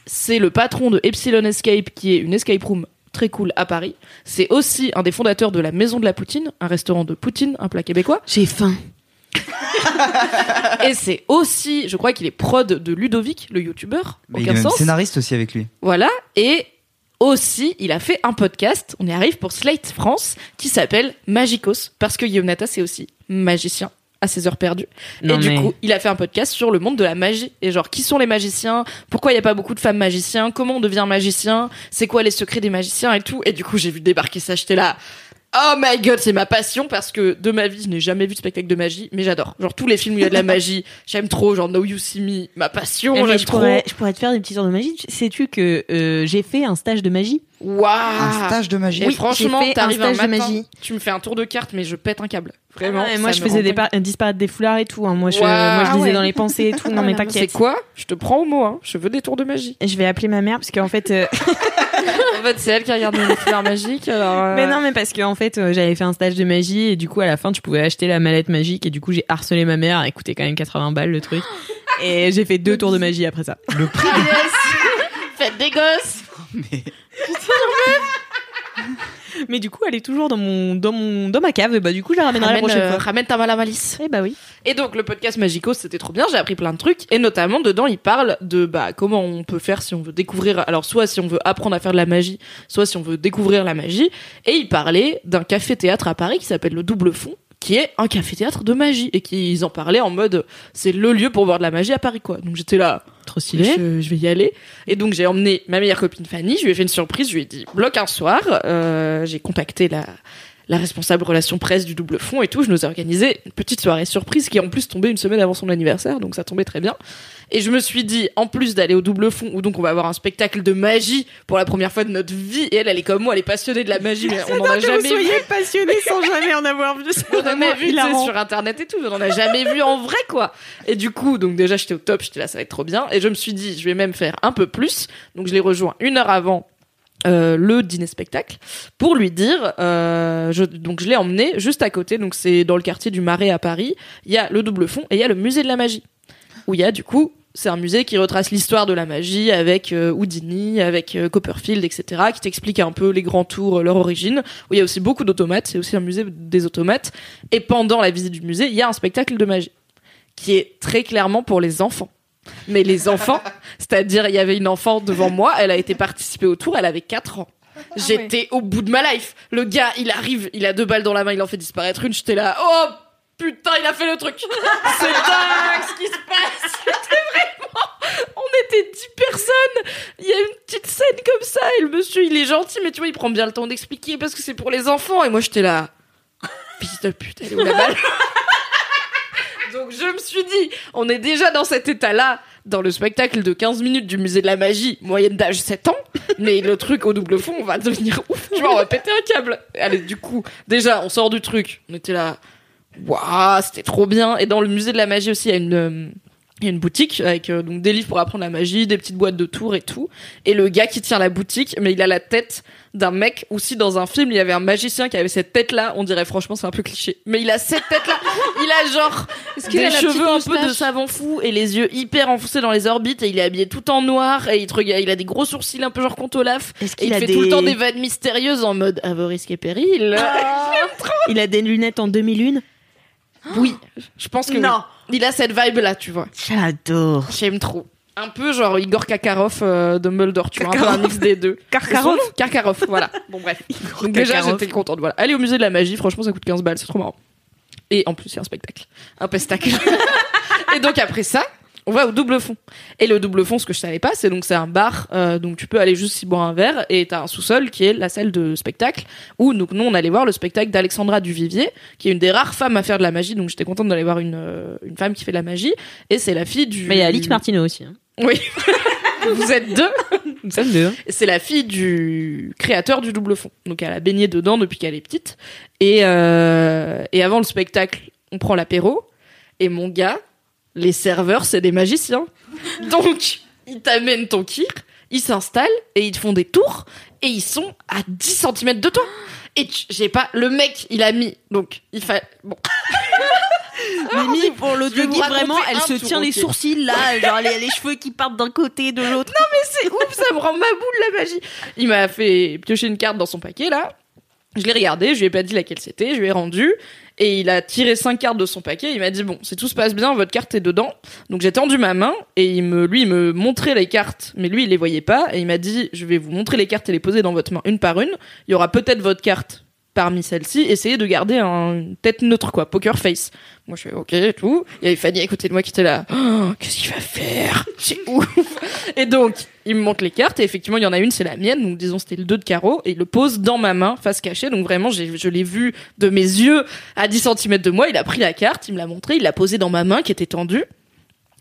c'est le patron de Epsilon Escape qui est une escape room très cool à Paris. C'est aussi un des fondateurs de la Maison de la Poutine, un restaurant de Poutine, un plat québécois. J'ai faim. Et c'est aussi, je crois qu'il est prod de Ludovic, le youtubeur. Mais il est sens. scénariste aussi avec lui. Voilà. Et aussi, il a fait un podcast, on y arrive pour Slate France, qui s'appelle Magicos, parce que Guillaume Nata, c'est aussi magicien à ses heures perdues. Non, et du coup, il a fait un podcast sur le monde de la magie. Et genre, qui sont les magiciens? Pourquoi il n'y a pas beaucoup de femmes magiciens? Comment on devient magicien? C'est quoi les secrets des magiciens et tout? Et du coup, j'ai vu débarquer ça, j'étais là... Oh my god, c'est ma passion parce que de ma vie, je n'ai jamais vu de spectacle de magie, mais j'adore. Genre tous les films où il y a de la magie, j'aime trop. Genre Know You See Me, ma passion, Eh, j'aime je trop. pourrais, je pourrais te faire des petits tours de magie. Sais-tu que euh, j'ai fait un stage de magie? Waouh Un stage de magie. Et franchement, t'arrives un un stage de matin, magie. tu me fais un tour de carte, mais je pète un câble. Vraiment. Ouais, moi, je me faisais des par- disparaître des foulards et tout. hein. Moi, je, moi, je Ah lisais ouais. dans les pensées et tout. Non, mais C'est t'inquiète. quoi? Je te prends au mot, hein. Je veux des tours de magie. Je vais appeler ma mère parce qu'en fait. euh, en fait, c'est elle qui regarde mes fleurs magiques. Alors, euh, Mais non, mais parce qu'en fait, euh, j'avais fait un stage de magie et du coup, à la fin, tu pouvais acheter la mallette magique et du coup, j'ai harcelé ma mère. Elle coûtait quand même 80 balles le truc. Et j'ai fait deux tours de magie après ça. Le prix Faites des gosses. mais... Mais du coup, elle est toujours dans mon, dans mon, dans ma cave. Et bah, du coup, je la ramènerai la Ramène, prochaine euh, fois. ramène ta mala malice. Eh bah oui. Et donc le podcast Magico, c'était trop bien, j'ai appris plein de trucs et notamment dedans, il parle de bah comment on peut faire si on veut découvrir alors soit si on veut apprendre à faire de la magie, soit si on veut découvrir la magie et il parlait d'un café théâtre à Paris qui s'appelle le Double Fond qui est un café théâtre de magie et qu'ils en parlaient en mode c'est le lieu pour voir de la magie à Paris quoi. Donc j'étais là Trop je, vais y aller. Et donc j'ai emmené ma meilleure copine Fanny, je lui ai fait une surprise, je lui ai dit bloc un soir, euh, j'ai contacté la la responsable relation presse du double fond et tout, je nous ai organisé une petite soirée surprise qui en plus tombée une semaine avant son anniversaire, donc ça tombait très bien. Et je me suis dit, en plus d'aller au double fond, où donc on va avoir un spectacle de magie pour la première fois de notre vie, et elle, elle est comme moi, elle est passionnée de la magie, mais on en a jamais vu. passionné sans jamais en avoir vu. On en a vu sur internet et tout, mais on en a jamais vu en vrai quoi. Et du coup, donc déjà j'étais au top, j'étais là, ça va être trop bien. Et je me suis dit, je vais même faire un peu plus. Donc je l'ai rejoint une heure avant euh, le dîner spectacle pour lui dire. euh, je, donc je l'ai emmené juste à côté. Donc c'est dans le quartier du Marais à Paris. Il y a le double fond et il y a le musée de la magie où il y a du coup c'est un musée qui retrace l'histoire de la magie avec euh, Houdini, avec euh, Copperfield, etc., qui t'explique un peu les grands tours, euh, leur origine. Où il y a aussi beaucoup d'automates, c'est aussi un musée des automates. Et pendant la visite du musée, il y a un spectacle de magie qui est très clairement pour les enfants. Mais les enfants, c'est-à-dire il y avait une enfant devant moi, elle a été participer au tour, elle avait 4 ans. J'étais au bout de ma life. Le gars, il arrive, il a deux balles dans la main, il en fait disparaître une. J'étais là, oh putain, il a fait le truc. C'est dingue ce qui se passe? C'était vraiment. On était dix personnes. Il y a une petite scène comme ça et le monsieur, il est gentil, mais tu vois, il prend bien le temps d'expliquer parce que c'est pour les enfants. Et moi, j'étais là, fils de pute, elle est où la balle? Donc je me suis dit, on est déjà dans cet état-là dans le spectacle de 15 minutes du musée de la magie, moyenne d'âge 7 ans, mais le truc au double fond, on va devenir ouf, tu vois, on péter un câble. Allez, du coup, déjà, on sort du truc, on était là, waouh, c'était trop bien. Et dans le musée de la magie aussi, il y a une, euh, boutique avec euh, des livres pour apprendre la magie, des petites boîtes de tours et tout. Et le gars qui tient la boutique, mais il a la tête d'un mec aussi dans un film, il y avait un magicien qui avait cette tête-là. On dirait franchement c'est un peu cliché, mais il a cette tête-là. il a genre des a cheveux un peu de savant fou et les yeux hyper enfoncés dans les orbites et il est habillé tout en noir et il te regarde, il a des gros sourcils un peu genre Conte Olaf. Est-ce Et il fait des... tout le temps des vannes mystérieuses en mode à vos risques et périls. Il a des lunettes en demi-lune Oui, je pense que oui. Non. il a cette vibe là, tu vois. J'adore. J'aime trop. Un peu genre Igor Kakarov euh, de Muldor, tu vois, un peu un mix des deux. Karkarov Karkarov, voilà. Bon bref. Donc déjà j'étais contente, voilà. Aller au musée de la magie, franchement ça coûte 15 balles, c'est trop marrant. Et en plus c'est un spectacle. Un pestacle. Et donc après ça, on va au double fond. Et le double fond, ce que je savais pas, c'est donc c'est un bar, euh, donc tu peux aller juste y boire un verre et t'as un sous-sol qui est la salle de spectacle où donc nous on allait voir le spectacle d'Alexandra Duvivier, qui est une des rares femmes à faire de la magie. Donc j'étais contente d'aller voir une euh, une femme qui fait de la magie et c'est la fille du. Mais il y a Alix Martineau aussi. Hein. Oui. Vous êtes deux. Nous sommes deux. Et C'est la fille du créateur du double fond. Donc elle a baigné dedans depuis qu'elle est petite. Et, euh, et avant le spectacle, on prend l'apéro. Et mon gars, les serveurs, c'est des magiciens. Donc, ils t'amènent ton kir, ils s'installent et ils te font des tours. Et ils sont à 10 cm de toi. Et j'ai pas... Le mec, il a mis... Donc, il fait... Bon. Mimi, pour guide, raconter vraiment, elle se tient les sourcils là, genre les, les cheveux qui partent d'un côté, de l'autre. c'est ouf, ça me rend ma boule la magie. Il m'a fait piocher une carte dans son paquet là. Je l'ai regardé, je lui ai pas dit laquelle c'était, je lui ai rendu et il a tiré cinq cartes de son paquet. Il m'a dit bon, si tout se passe bien, votre carte est dedans. Donc j'ai tendu ma main et lui, il me montrait les cartes, mais lui il les voyait pas et il m'a dit je vais vous montrer les cartes et les poser dans votre main une par une. Il y aura peut-être votre carte parmi celles-ci. Essayez de garder un- une tête neutre quoi, poker face. Moi je fais ok et tout. Il y avait Fanny à côté de moi qui était là. Oh, Qu'est-ce qu'il va faire? C'est ouf. Et donc, il me montre les cartes, et effectivement, il y en a une, c'est la mienne, donc disons c'était le 2 de carreau, et il le pose dans ma main, face cachée, donc vraiment, je l'ai vu de mes yeux à 10 cm de moi, il a pris la carte, il me l'a montré, il l'a posée dans ma main qui était tendue,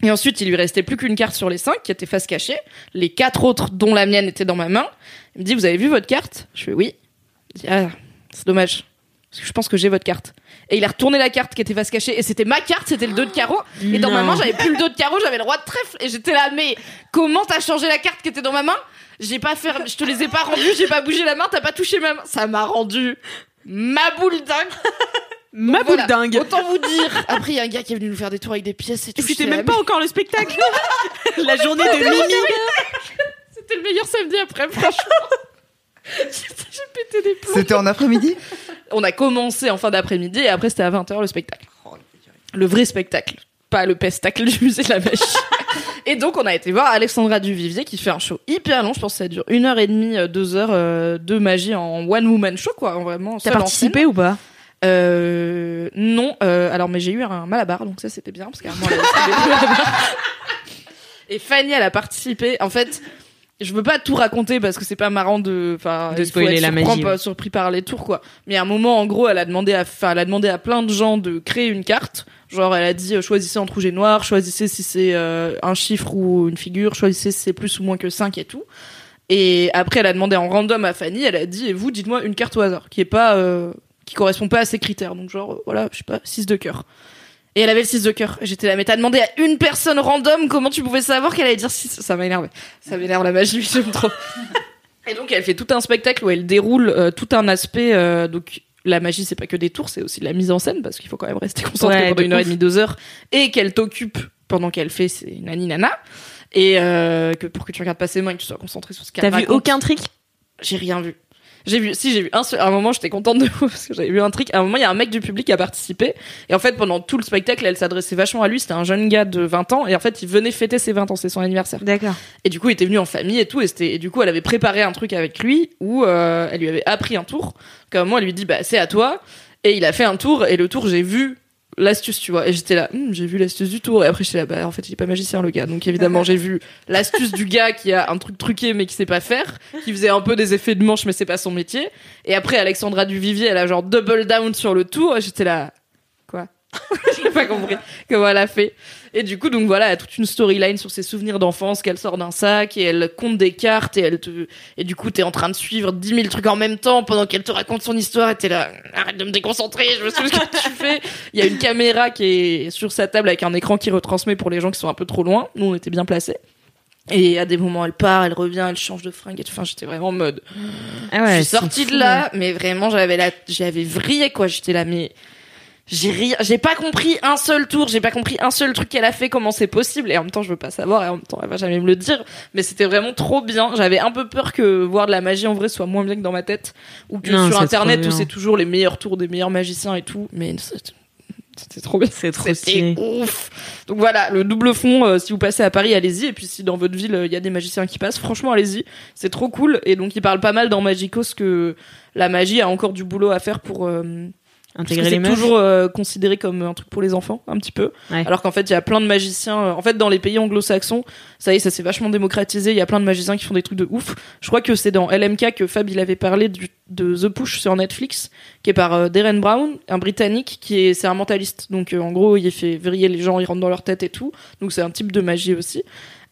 Et ensuite, il lui restait plus qu'une carte sur les cinq qui était face cachée. Les quatre autres, dont la mienne, étaient dans ma main. Il me dit, vous avez vu votre carte? Je fais oui. Il dit, ah, c'est dommage. Parce que je pense que j'ai votre carte. Et il a retourné la carte qui était face cachée. Et c'était ma carte, c'était le 2 de carreau. Et dans ma main, j'avais plus le 2 de carreau, j'avais le roi de trèfle. Et j'étais là, mais comment t'as changé la carte qui était dans ma main? J'ai pas fait, je te les ai pas rendus, j'ai pas bougé la main, t'as pas touché ma main. Ça m'a rendu ma boule dingue. Ma boule voilà. dingue. Autant vous dire. Après, il y a un gars qui est venu nous faire des tours avec des pièces et tout. C'était J'étais là, même pas encore le spectacle. La journée de Mimi. C'était le meilleur samedi après, franchement. J'ai pété des plombs. C'était en après-midi On a commencé en fin d'après-midi et après c'était à 20h le spectacle. Le vrai spectacle, pas le pestacle du musée de la magie. et donc on a été voir Alexandra Duvivier qui fait un show hyper long, je pense que ça dure une heure et demie, euh, deux heures euh, de magie en one woman show quoi, vraiment. T'as participé ou pas? Euh, Non, euh, alors mais j'ai eu un malabar donc ça c'était bien parce qu'à un moment, elle. Et Fanny elle a participé. En fait, je veux pas tout raconter parce que c'est pas marrant de, enfin, De spoiler être la magie, pas surpris par les tours quoi. Mais à un moment, en gros, elle a demandé à, enfin, elle a demandé à plein de gens de créer une carte. Genre, elle a dit euh, choisissez entre rouge et noir, choisissez si c'est euh, un chiffre ou une figure, choisissez si c'est plus ou moins que 5 et tout. Et après, elle a demandé en random à Fanny, elle a dit et vous, dites-moi une carte au hasard qui est pas, euh, qui correspond pas à ces critères. Donc genre, voilà, je sais pas, 6 de cœur. Et elle avait le 6 de cœur. J'étais là, mais t'as demandé à une personne random comment tu pouvais savoir qu'elle allait dire 6 Ça m'a énervé. Ça m'énerve la magie, j'aime trop. Et donc elle fait tout un spectacle où elle déroule euh, tout un aspect. euh, donc la magie, c'est pas que des tours, c'est aussi de la mise en scène parce qu'il faut quand même rester concentré Ouais, pendant une heure et demie, deux heures, et qu'elle t'occupe pendant qu'elle fait ses nani nana. Et euh, que pour que tu regardes pas ses mains et que tu sois concentré sur ce qu'elle T'as vu raconte. aucun trick? J'ai rien vu. J'ai vu, si j'ai vu un à un moment j'étais contente de vous parce que j'avais vu un truc. À un moment il y a un mec du public qui a participé et en fait pendant tout le spectacle elle s'adressait vachement à lui. C'était un jeune gars de 20 ans et en fait il venait fêter ses 20 ans, c'est son anniversaire. D'accord. Et du coup il était venu en famille et tout et c'était et du coup elle avait préparé un truc avec lui où euh, elle lui avait appris un tour. Comme moi elle lui dit bah c'est à toi et il a fait un tour et le tour j'ai vu l'astuce tu vois. Et j'étais là Hum, j'ai vu l'astuce du tour. Et après j'étais là bah en fait il est pas magicien le gars. Donc évidemment j'ai vu l'astuce du gars qui a un truc truqué mais qui sait pas faire qui faisait un peu des effets de manche mais c'est pas son métier. Et après Alexandra Duvivier elle a genre double down sur le tour. Et j'étais là quoi? J'ai pas compris comment elle a fait et du coup donc voilà elle a toute une storyline sur ses souvenirs d'enfance qu'elle sort d'un sac et elle compte des cartes et elle te et du coup t'es en train de suivre 10 000 trucs en même temps pendant qu'elle te raconte son histoire et t'es là arrête de me déconcentrer je me souviens ce que tu fais. Il y a une caméra qui est sur sa table avec un écran qui retransmet pour les gens qui sont un peu trop loin. Nous on était bien placés. Et à des moments elle part elle revient elle change de fringue et tout. Enfin j'étais vraiment en mode Ah ouais, je suis sortie de là, mais vraiment, j'avais la, j'avais vrillé, quoi. J'étais là, mais j'ai ri, j'ai pas compris un seul tour, j'ai pas compris un seul truc qu'elle a fait, comment c'est possible. Et en même temps, je veux pas savoir, et en même temps, elle va jamais me le dire. Mais c'était vraiment trop bien. J'avais un peu peur que voir de la magie en vrai soit moins bien que dans ma tête. Ou que Non, sur internet où c'est toujours les meilleurs tours des meilleurs magiciens et tout. Mais c'était trop bien. C'est trop C'était stylé. ouf. Donc voilà, le double fond, euh, si vous passez à Paris, allez-y. Et puis si dans votre ville, euh, il y a des magiciens qui passent, franchement, allez-y. C'est trop cool. Et donc, il parle pas mal dans Magicos que la magie a encore du boulot à faire pour... euh, Intégrer les meufs. toujours euh, considéré comme un truc pour les enfants, un petit peu. Ouais. Alors qu'en fait, il y a plein de magiciens. euh, en fait, dans les pays anglo-saxons, ça y est, ça s'est vachement démocratisé. Il y a plein de magiciens qui font des trucs de ouf. Je crois que c'est dans LMK que Fab il avait parlé du- de The Push sur Netflix, qui est par euh, Darren Brown, un Britannique qui est c'est un mentaliste. Donc euh, en gros, il fait vriller les gens, il rentre dans leur tête et tout. Donc c'est un type de magie aussi.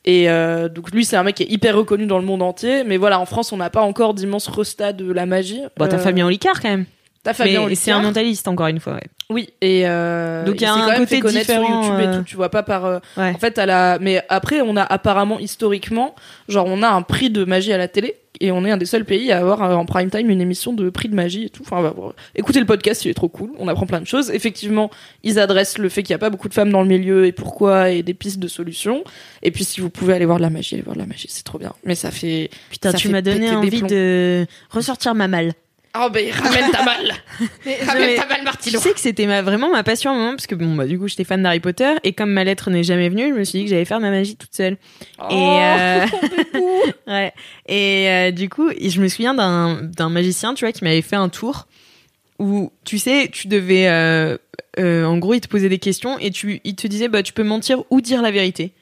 Et euh, donc lui, c'est un mec qui est hyper reconnu dans le monde entier. Mais voilà, en France, on n'a pas encore d'immenses restats de la magie. Bon, t'as Euh, Fabien Olicard quand même. T'as Fabien c'est un mentaliste encore une fois. Ouais. Oui, et euh, Donc, il y a un quand même côté fait connaître différent, sur YouTube euh, et tout, tu vois pas par euh, Ouais. en fait à la mais après on a apparemment historiquement genre on a un prix de magie à la télé et on est un des seuls pays à avoir euh, en prime time une émission de prix de magie et tout. Enfin bah, écoutez le podcast, il est trop cool, on apprend plein de choses. Effectivement, ils adressent le fait qu'il y a pas beaucoup de femmes dans le milieu et pourquoi et des pistes de solutions. Et puis si vous pouvez aller voir de la magie, allez voir de la magie, c'est trop bien. Mais ça fait Putain, Ça tu m'as donné envie de ressortir ma malle. Oh ben ramène ta balle. ramène ta balle Tu Martino. sais que c'était ma, vraiment ma passion à un moment, parce que bon, bah, du coup, j'étais fan d'Harry Potter, et comme ma lettre n'est jamais venue, je me suis dit que j'allais faire ma magie toute seule. Oh, Et, euh, ouais. Et euh, du coup, je me souviens d'un d'un magicien, tu vois, qui m'avait fait un tour où, tu sais, tu devais, euh, en gros, il te posait des questions et tu, il te disait, bah, tu peux mentir ou dire la vérité.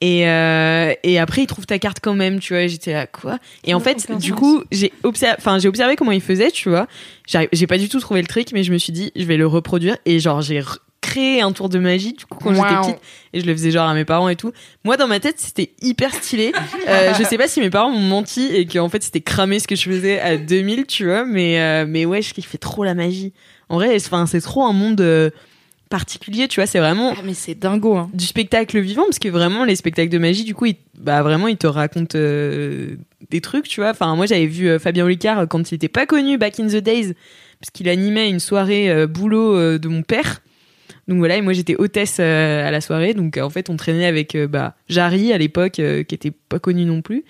Et, euh, et après, il trouve ta carte quand même, tu vois. et J'étais là, quoi? Et en fait, du coup, j'ai observé, enfin, j'ai observé comment il faisait, tu vois. J'ai pas du tout trouvé le trick, mais je me suis dit, je vais le reproduire. Et genre, j'ai créé un tour de magie du coup quand j'étais Wow. petite et je le faisais genre à mes parents et tout. Moi dans ma tête c'était hyper stylé. Euh, je sais pas si mes parents m'ont menti et qu'en fait c'était cramé ce que je faisais à 2000 tu vois mais euh, mais ouais je kiffais trop la magie. En vrai c'est trop un monde euh, particulier tu vois c'est vraiment Ah, mais c'est dingo, hein. du spectacle vivant parce que vraiment les spectacles de magie du coup ils, bah vraiment ils te racontent euh, des trucs tu vois. Enfin moi j'avais vu euh, Fabien Olicard euh, quand il était pas connu back in the days parce qu'il animait une soirée euh, boulot de mon père. Donc voilà et moi j'étais hôtesse à la soirée. Donc en fait on traînait avec bah Jarry à l'époque qui était pas connu non plus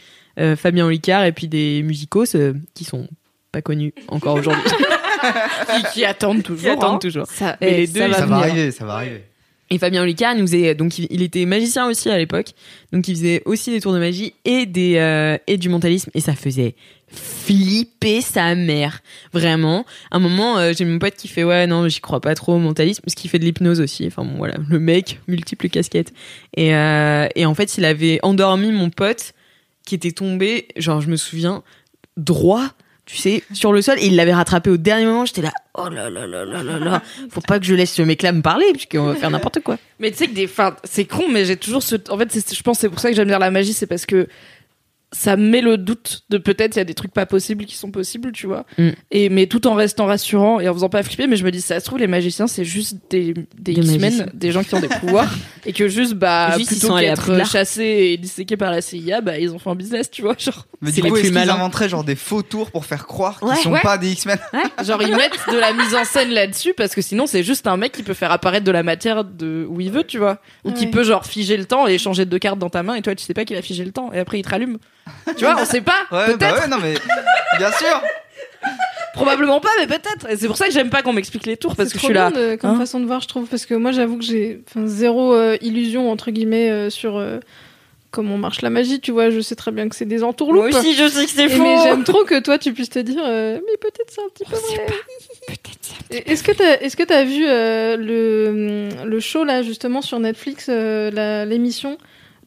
Fabien Olicard et puis des musicos qui sont pas connus encore aujourd'hui Qui, qui attendent toujours. qui attendent hein. toujours Ça, Mais les deux, ça ils va Ça va venir. arriver, ça va arriver. Et Fabien nous faisait donc il, était magicien aussi à l'époque, donc il faisait aussi des tours de magie et des euh, et du mentalisme et ça faisait flipper sa mère vraiment. À un moment euh, j'ai mon pote qui fait ouais non j'y crois pas trop au mentalisme parce qu'il fait de l'hypnose aussi. Enfin bon voilà le mec multiples casquettes et euh, et en fait il avait endormi mon pote qui était tombé genre je me souviens droit tu sais, sur le sol, et il l'avait rattrapé au dernier moment. J'étais là, oh là là là là là là, faut pas que je laisse ce mec-là me parler, puisqu'on va faire n'importe quoi. Mais tu sais que des, enfin, c'est con, mais j'ai toujours ce, en fait, je pense que c'est pour ça que j'aime bien la magie, c'est parce que ça me met le doute de peut-être il y a des trucs pas possibles qui sont possibles, tu vois. Mm. Et mais tout en restant rassurant et en faisant pas flipper, mais je me dis ça se trouve les magiciens c'est juste des des, Des X-Men, des gens qui ont des pouvoirs et que juste bah Juste, ils plutôt sont allés à qu'être chassés et disséqués par la CIA, bah ils ont fait un business, tu vois, genre Mais C'est du les coup, plus est-ce qu'ils inventeraient genre des faux tours pour faire croire qu'ils Ouais. sont Ouais. pas des X-Men genre ils mettent de la mise en scène là-dessus parce que sinon c'est juste un mec qui peut faire apparaître de la matière de où il veut, tu vois, ou qui peut genre figer le temps et changer deux cartes dans ta main et toi tu sais pas qu'il a figé le temps et après il te rallume. Tu vois, on sait pas, Ouais, peut-être. bah ouais, non mais bien sûr. Probablement pas, mais peut-être. Et c'est pour ça que j'aime pas qu'on m'explique les tours parce que je suis là. de- comme Hein façon de voir, je trouve, parce que moi, j'avoue que j'ai zéro euh, illusion entre guillemets euh, sur euh, comment marche la magie. Tu vois, je sais très bien que c'est des entourloupes. Moi aussi, je sais que c'est Et faux. mais j'aime trop que toi, tu puisses te dire, euh, mais peut-être c'est un petit peu vrai. Et Est-ce que t'as, est-ce que t'as vu euh, le le show là justement sur Netflix, euh, l'émission?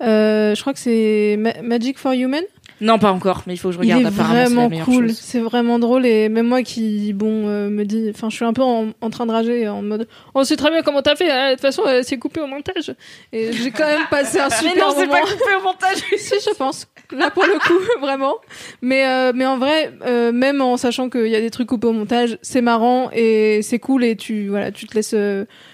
Euh, je crois que c'est Ma- Magic for Human. Non, pas encore, mais il faut que je Il regarde. est apparemment, vraiment cool, c'est vraiment drôle et même moi qui bon euh, me dis, enfin je suis un peu en, en train de rager en mode, on sait très bien comment t'as fait, hein, de toute façon euh, c'est coupé au montage et j'ai quand même passé un super Mais non, c'est moment. pas coupé au montage. si je pense, là pour le coup vraiment, mais euh, mais en vrai même en sachant qu'il y a des trucs coupés au montage, c'est marrant et c'est cool et tu voilà tu te laisses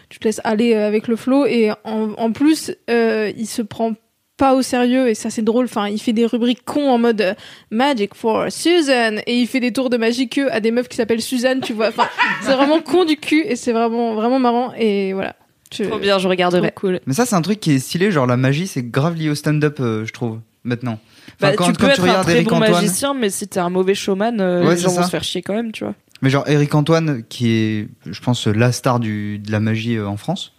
tu te laisses aller avec le flow et en, en plus il se prend pas au sérieux et ça c'est drôle enfin il fait des rubriques cons en mode euh, Magic for Susan et il fait des tours de magie que à des meufs qui s'appellent Suzanne tu vois enfin c'est vraiment con du cul et c'est vraiment vraiment marrant et voilà Je- Trop bien, je regarderai. cool Mais ça, c'est un truc qui est stylé. Genre la magie, c'est grave lié au stand-up, euh, je trouve maintenant. Enfin, Bah, quand, tu quand peux être un regardes très Eric bon Antoine, magicien, mais si t'es un mauvais showman, euh, Ouais, les gens vont se faire chier quand même, tu vois. mais genre Eric Antoine, qui est, je pense, la star du, de la magie euh, en France.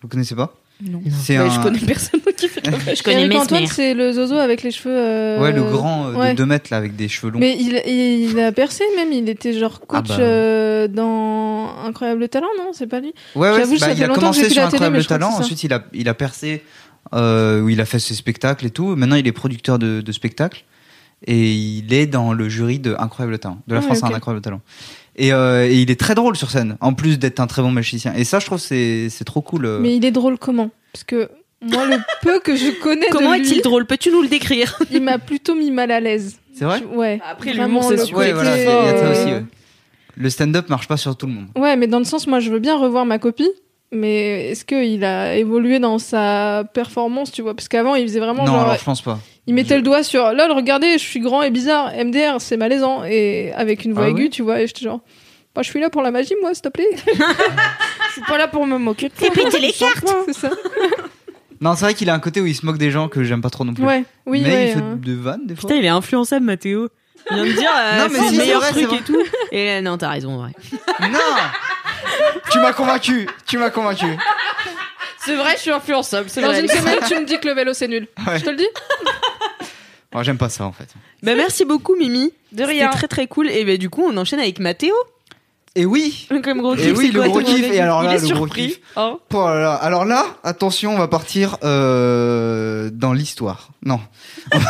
Vous connaissez pas? Non. Ouais, un. Je connais personne qui fait de la. Je connais Eric Antoine c'est le zozo avec les cheveux euh, Ouais, le grand euh, ouais. de 2 mètres là, avec des cheveux longs. mais il, il, il a percé même, il était genre coach Ah bah. euh, dans Incroyable Talent, non C'est pas lui? Ouais, ouais, J'avoue, bah, ça il fait a commencé sur télé, Incroyable Talent, ensuite il a, il a percé, euh, où il a fait ses spectacles et tout. Maintenant il est producteur de, de spectacles et il est dans le jury de Incroyable Talent, de la Ah France ok. à un Incroyable Talent. Et, euh, et il est très drôle sur scène, en plus d'être un très bon magicien. Et ça, je trouve, c'est c'est trop cool. euh. Mais il est drôle comment? Parce que moi, le peu que je connais Comment de lui, est-il drôle? Peux-tu nous le décrire? Il m'a plutôt mis mal à l'aise. C'est vrai? Ouais. Après, l'humour, c'est le super. Ouais, côté, voilà, il y a ça euh, aussi. ouais. Le stand-up marche pas sur tout le monde. Ouais, mais dans le sens, moi, je veux bien revoir ma copie. Mais est-ce qu'il a évolué dans sa performance, tu vois? Parce qu'avant, il faisait vraiment non, genre. alors je pense pas. Il mettait le doigt sur lol, regardez, je suis grand et bizarre, MDR, c'est malaisant. Et avec une voix Ah aiguë, tu vois, et j'étais genre, bah, je suis là pour la magie, moi, s'il te plaît. Je suis pas là pour me moquer de toi. péter les cartes c'est ça. Non, c'est vrai qu'il a un côté où il se moque des gens que j'aime pas trop non plus. Ouais, oui, mais ouais. il fait hein. de vannes des fois. Putain, il est influençable, Mathéo. Il vient de dire, euh, Non, mais c'est si, le meilleur vrai, truc et tout. Et euh, non, t'as raison, ouais. Non Tu m'as convaincu Tu m'as convaincu C'est vrai, je suis influençable. C'est Dans vrai. une semaine, tu me dis que le vélo, c'est nul. Ouais. Je te le dis Bon, J'aime pas ça en fait. Bah, merci beaucoup, Mimi. De C'était rien. très très cool. Et bah, du coup, on enchaîne avec Mathéo. Et oui Comme gros Et kiff, oui, c'est le quoi gros kiff. Et alors Il là, est le gros kiff. hein. Oh. Alors là, attention, on va partir euh, dans l'histoire. Non.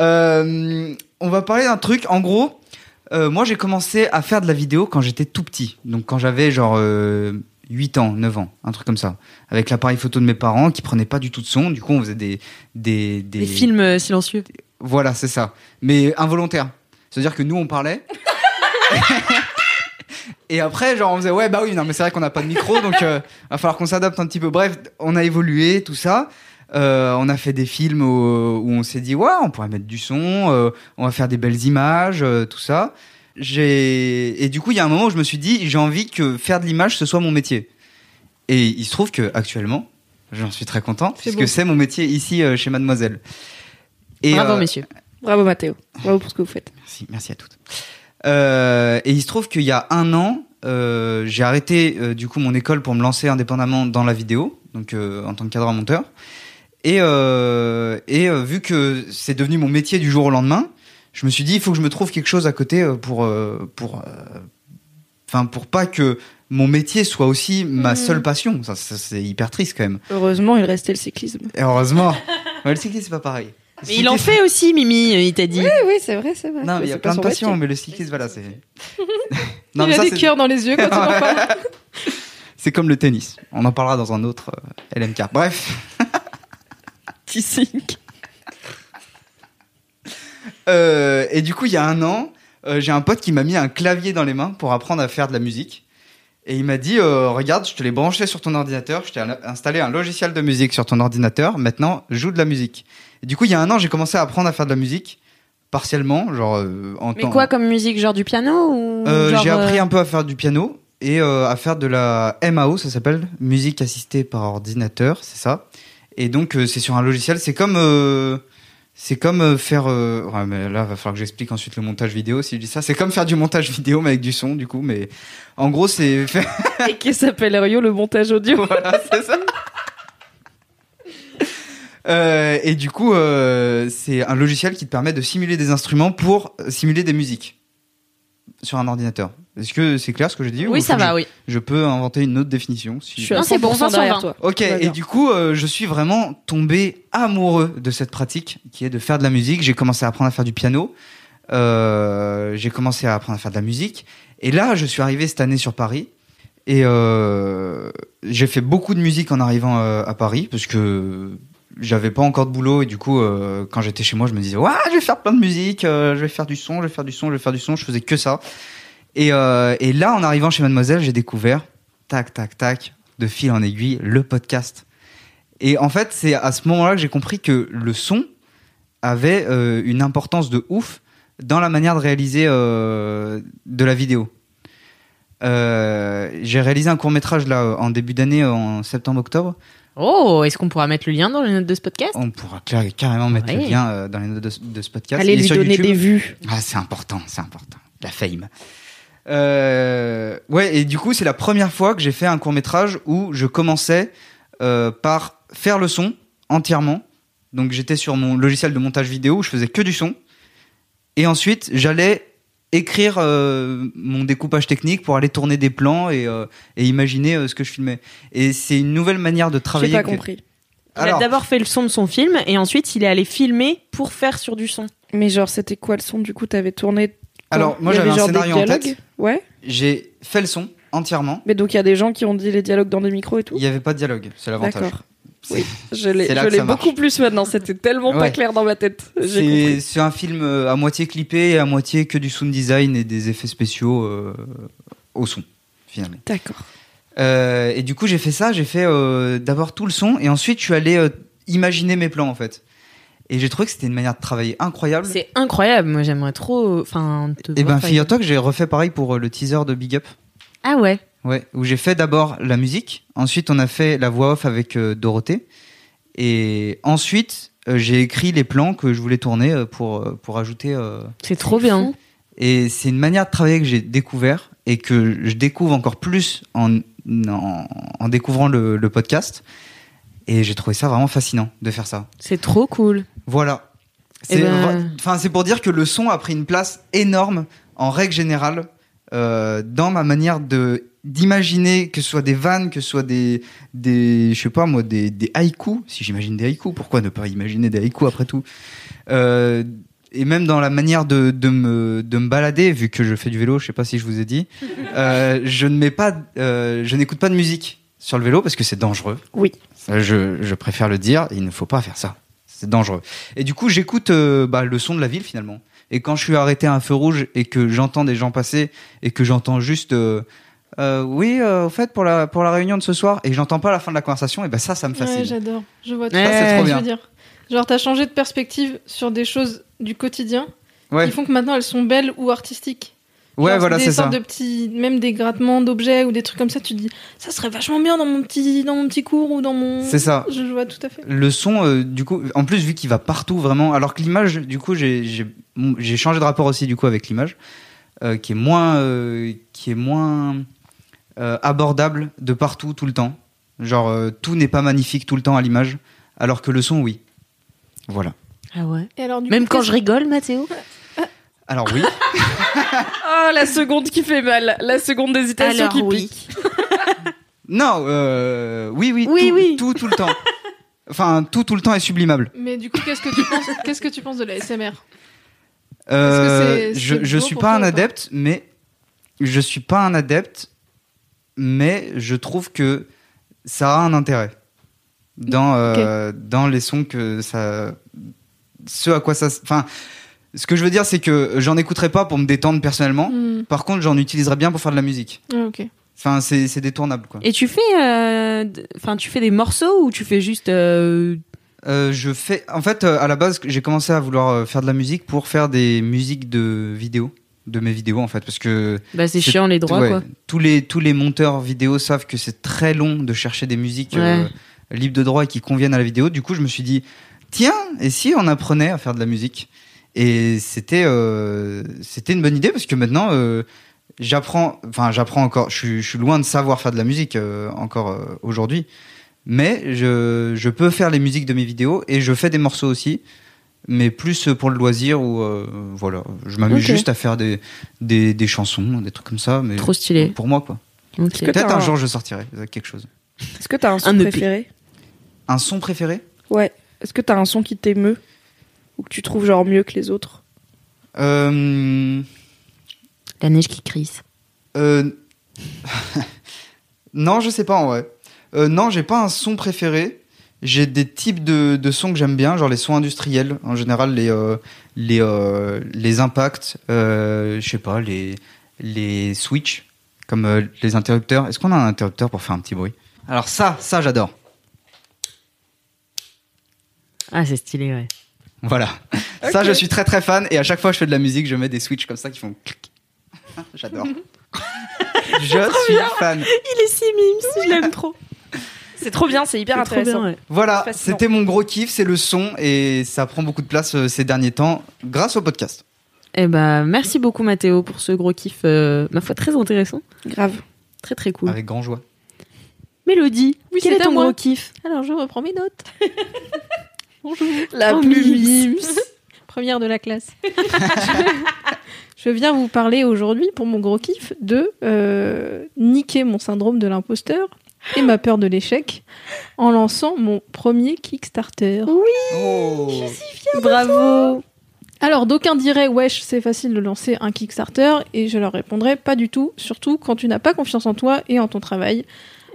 Euh, on va parler d'un truc. En gros, euh, moi j'ai commencé à faire de la vidéo quand j'étais tout petit. Donc quand j'avais genre euh, 8 ans, 9 ans, un truc comme ça. Avec l'appareil photo de mes parents qui prenaient pas du tout de son. Du coup, on faisait des. Des, des... Films euh, silencieux. Voilà, c'est ça. Mais involontaire. C'est-à-dire que nous, on parlait. Et après, genre, on faisait, ouais, bah oui, non, mais c'est vrai qu'on n'a pas de micro, donc euh, va falloir qu'on s'adapte un petit peu. Bref, on a évolué, tout ça. Euh, on a fait des films où, où on s'est dit, ouais, on pourrait mettre du son, euh, on va faire des belles images, euh, tout ça. J'ai et du coup, il y a un moment où je me suis dit, j'ai envie que faire de l'image ce soit mon métier. Et il se trouve que actuellement, j'en suis très content, C'est puisque beau. c'est mon métier ici euh, chez Mademoiselle. Et, Bravo, euh, messieurs. Bravo Mathéo. Bravo pour ce que vous faites. Merci, merci à toutes. Euh, et il se trouve qu'il y a un an, euh, j'ai arrêté euh, du coup mon école pour me lancer indépendamment dans la vidéo, donc euh, en tant que cadre monteur. Et, euh, et euh, vu que c'est devenu mon métier du jour au lendemain, je me suis dit il faut que je me trouve quelque chose à côté euh, pour pour euh, enfin pour pas que mon métier soit aussi ma Mhm. seule passion. Ça, ça, c'est hyper triste quand même. Heureusement, il restait le cyclisme. Et heureusement. ouais, le cyclisme c'est pas pareil. Le Mais il en fait aussi, Mimi, il t'a dit. Oui, oui, c'est vrai, c'est vrai. Non, mais il y a plein de passions, mais le cyclisme, voilà, c'est. il mais a ça, des cœurs dans les yeux quand il en parle. C'est comme le tennis. On en parlera dans un autre euh, LMK. Bref. Euh, et du coup, il y a un an, euh, j'ai un pote qui m'a mis un clavier dans les mains pour apprendre à faire de la musique. Et il m'a dit, euh, regarde, je te l'ai branché sur ton ordinateur, je t'ai al- installé un logiciel de musique sur ton ordinateur, maintenant, joue de la musique. Et du coup, il y a un an, j'ai commencé à apprendre à faire de la musique, partiellement, genre euh, en Mais temps- quoi comme musique Genre du piano ou Euh, genre, J'ai appris un peu à faire du piano et euh, à faire de la MAO, ça s'appelle musique assistée par ordinateur, c'est ça. Et donc euh, c'est sur un logiciel, c'est comme euh, c'est comme euh, faire euh, ouais, mais là va falloir que j'explique ensuite le montage vidéo si je dis ça, c'est comme faire du montage vidéo mais avec du son du coup mais en gros c'est Et qui s'appelle Rio, le montage audio. voilà, c'est ça. Euh, et du coup, euh, c'est un logiciel qui te permet de simuler des instruments pour simuler des musiques sur un ordinateur. Est-ce que c'est clair ce que j'ai dit ou Oui, ça va, je, oui. je peux inventer une autre définition si Je suis c'est bon, 100% 20 sur derrière 20. toi. Ok, et du coup, euh, je suis vraiment tombé amoureux de cette pratique qui est de faire de la musique. J'ai commencé à apprendre à faire du piano. Euh, j'ai commencé à apprendre à faire de la musique. Et là, je suis arrivé cette année sur Paris. Et euh, j'ai fait beaucoup de musique en arrivant euh, à Paris parce que j'avais pas encore de boulot et du coup euh, quand j'étais chez moi je me disais ouais je vais faire plein de musique euh, je vais faire du son je vais faire du son je vais faire du son je faisais que ça et, euh, et là en arrivant chez Mademoiselle j'ai découvert tac tac tac de fil en aiguille le podcast et en fait c'est à ce moment-là que j'ai compris que le son avait euh, une importance de ouf dans la manière de réaliser euh, de la vidéo j'ai réalisé un court métrage là en début d'année en septembre-octobre. Oh, est-ce qu'on pourra mettre le lien dans les notes de ce podcast? On pourra carrément mettre le lien dans les notes de, ce podcast. Allez Il lui donner YouTube. des vues. Ah, c'est important, c'est important. La fame. Euh, ouais, et du coup, c'est la première fois que j'ai fait un court métrage où je commençais euh, par faire le son entièrement. Donc j'étais sur mon logiciel de montage vidéo où je faisais que du son. Et ensuite, j'allais écrire euh, mon découpage technique pour aller tourner des plans et, euh, et imaginer euh, ce que je filmais. Et c'est une nouvelle manière de J'ai travailler. pas que- compris. Il Alors, a d'abord fait le son de son film et ensuite il est allé filmer pour faire sur du son. Mais genre, c'était quoi le son Du coup, t'avais tourné. Alors moi j'avais un scénario en tête. Ouais. J'ai fait le son entièrement. Mais donc, il y a des gens qui ont dit les dialogues dans des micros et tout Il n'y avait pas de dialogue, c'est l'avantage. Oui, je l'ai beaucoup plus maintenant. C'était tellement pas clair dans ma tête. C'est un film euh, à moitié clippé et à moitié que du sound design et des effets spéciaux euh, au son, finalement. D'accord. Euh, et du coup, j'ai fait ça, j'ai fait euh, d'abord tout le son et ensuite je suis allé imaginer mes plans en fait. Et j'ai trouvé que c'était une manière de travailler incroyable. C'est incroyable, moi j'aimerais trop. Enfin, Et voir ben, figure-toi que j'ai refait pareil pour euh, le teaser de Big Up. Ah ouais. Ouais, où j'ai fait d'abord la musique, ensuite on a fait la voix off avec euh, Dorothée, et ensuite euh, j'ai écrit les plans que je voulais tourner euh, pour, pour ajouter. C'est trop bien. Et c'est une manière de travailler que j'ai découvert et que je découvre encore plus en, en, en découvrant le, le podcast. Et j'ai trouvé ça vraiment fascinant de faire ça. C'est trop cool. Voilà. Eh C'est ben- enfin, c'est pour dire que le son a pris une place énorme en règle générale euh, dans ma manière de d'imaginer que ce soit des vannes, que ce soit des des je sais pas moi des, des haïkus. Si j'imagine des haïkus, pourquoi ne pas imaginer des haïkus après tout Euh, et même dans la manière de, de me de me balader, vu que je fais du vélo, je sais pas si je vous ai dit, euh, je ne mets pas, euh, je n'écoute pas de musique sur le vélo parce que c'est dangereux. Oui. Je, je préfère le dire. Il ne faut pas faire ça. C'est dangereux. Et du coup, j'écoute euh, bah, le son de la ville finalement. Et quand je suis arrêté à un feu rouge et que j'entends des gens passer et que j'entends juste euh, euh, oui, euh, au fait pour la pour la réunion de ce soir et que j'entends pas la fin de la conversation, et ben ça, ça me fascine. Ouais, j'adore. Je vois tout fait c'est ce trop que tu bien. veux dire. Genre, t'as changé de perspective sur des choses du quotidien ouais, qui font que maintenant elles sont belles ou artistiques. Ouais, Genre, voilà, c'est ça. sortes de petits, même des grattements d'objets ou des trucs comme ça. Tu te dis, ça serait vachement bien dans mon petit, dans mon petit cours ou dans mon. C'est ça. Je vois tout à fait. Le son, euh, du coup, en plus vu qu'il va partout vraiment, alors que l'image, du coup, j'ai j'ai j'ai changé de rapport aussi du coup avec l'image, euh, qui est moins euh, qui est moins euh, abordable de partout tout le temps. Genre euh, tout n'est pas magnifique tout le temps à l'image, alors que le son, oui. Voilà. Ah ouais. Et alors, du Même coup, quand je rigole, Mathéo Alors oui. Oh, la seconde qui fait mal. La seconde d'hésitation Alors qui oui. pique. non, euh, oui, oui, Oui, tout, oui. tout, tout le temps. Enfin, tout, tout le temps est sublimable. Mais du coup, qu'est-ce que tu penses Qu'est-ce que tu penses de la SMR Euh, je, je suis pas un adepte, mais je suis pas un adepte, mais je trouve que ça a un intérêt dans euh, dans les sons que ça, ce à quoi ça, enfin, ce que je veux dire, c'est que j'en écouterai pas pour me détendre personnellement. Hmm, Par contre, j'en utiliserai bien pour faire de la musique. ah, Ok. Enfin, c'est c'est détournable quoi. Et tu fais, euh, enfin, tu fais des morceaux ou tu fais juste euh, Euh, je fais, en fait, à la base, j'ai commencé à vouloir faire de la musique pour faire des musiques de vidéos, de mes vidéos en fait, parce que Bah, c'est chiant les droits, Ouais, quoi. Tous les, tous les monteurs vidéo savent que c'est très long de chercher des musiques libres de droit et qui conviennent à la vidéo. Du coup, je me suis dit, tiens, et si on apprenait à faire de la musique? Et c'était euh, c'était une bonne idée parce que maintenant, euh, j'apprends, enfin, j'apprends encore, je suis, je suis loin de savoir faire de la musique euh, encore euh, aujourd'hui. Mais je, je peux faire les musiques de mes vidéos et je fais des morceaux aussi, mais plus pour le loisir ou euh, voilà. Je m'amuse juste à faire des, des, des chansons, des trucs comme ça. Mais Trop stylé. pour moi, quoi. Peut-être un jour je sortirai avec quelque chose. Est-ce que t'as un son Un EP. préféré? Un son préféré? Ouais. Est-ce que t'as un son qui t'émeut? Ou que tu trouves genre mieux que les autres euh, La neige qui crise. euh, Non, je sais pas en vrai. Euh, non, j'ai pas un son préféré. J'ai des types de, de sons que j'aime bien, genre les sons industriels. En général, les euh, les euh, les impacts, euh, je sais pas, les les switches, comme euh, les interrupteurs. Est-ce qu'on a un interrupteur pour faire un petit bruit? Alors ça, ça j'adore. Ah, c'est stylé, ouais. Voilà. Ça, je suis très très fan. Et à chaque fois que je fais de la musique, je mets des switches comme ça qui font clic. J'adore. je suis fan. Il est si mime, je l'aime trop. C'est trop bien, c'est hyper intéressant. bien, ouais. Voilà, c'était mon gros kiff, c'est le son et ça prend beaucoup de place euh, ces derniers temps grâce au podcast. Eh bah, merci beaucoup, Mathéo, pour ce gros kiff, euh, ma foi, très intéressant. Grave. Très, très cool. Avec grand joie. Mélodie, Oui, quel c'est est ton moi. gros kiff? Alors, je reprends mes notes. Bonjour. La Oh, plus mimes. mimes. Première de la classe. je viens vous parler aujourd'hui, pour mon gros kiff, de euh, niquer mon syndrome de l'imposteur et ma peur de l'échec en lançant mon premier Kickstarter. Oh. Bravo Alors, d'aucuns diraient, wesh, c'est facile de lancer un Kickstarter, et je leur répondrais, pas du tout, surtout quand tu n'as pas confiance en toi et en ton travail.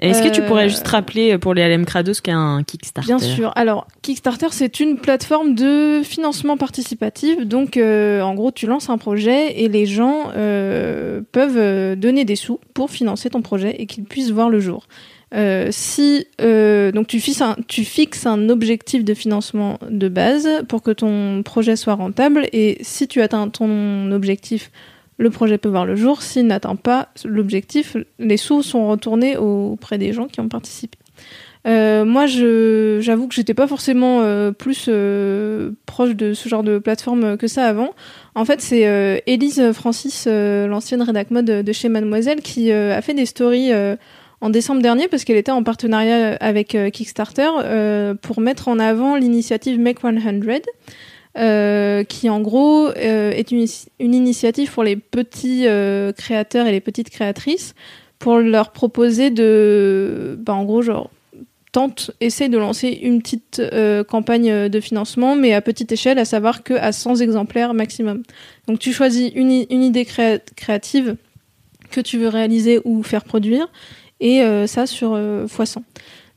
Est-ce que tu Euh, pourrais juste rappeler pour les LM Crado ce qu'est un Kickstarter? Bien sûr. Alors, Kickstarter, c'est une plateforme de financement participatif. Donc, euh, en gros, tu lances un projet et les gens euh, peuvent euh, donner des sous pour financer ton projet et qu'ils puissent voir le jour. Euh, si euh, donc tu fixes, un, tu fixes un objectif de financement de base pour que ton projet soit rentable et si tu atteins ton objectif, le projet peut voir le jour. S'il n'atteint pas l'objectif, les sous sont retournés auprès des gens qui ont participé. Euh, moi, j'avoue que j'étais pas forcément euh, plus euh, proche de ce genre de plateforme que ça avant. En fait, c'est Élise Francis, l'ancienne rédac mode de chez Mademoiselle, qui a fait des stories en décembre dernier parce qu'elle était en partenariat avec Kickstarter pour mettre en avant l'initiative Make 100. Euh, qui en gros euh, est une, une initiative pour les petits euh, créateurs et les petites créatrices pour leur proposer de, bah, en gros, genre tente, essaye de lancer une petite euh, campagne euh, de financement, mais à petite échelle, à savoir que à 100 exemplaires maximum. Donc tu choisis une, une idée créa- créative que tu veux réaliser ou faire produire, et euh, ça sur euh, x 100.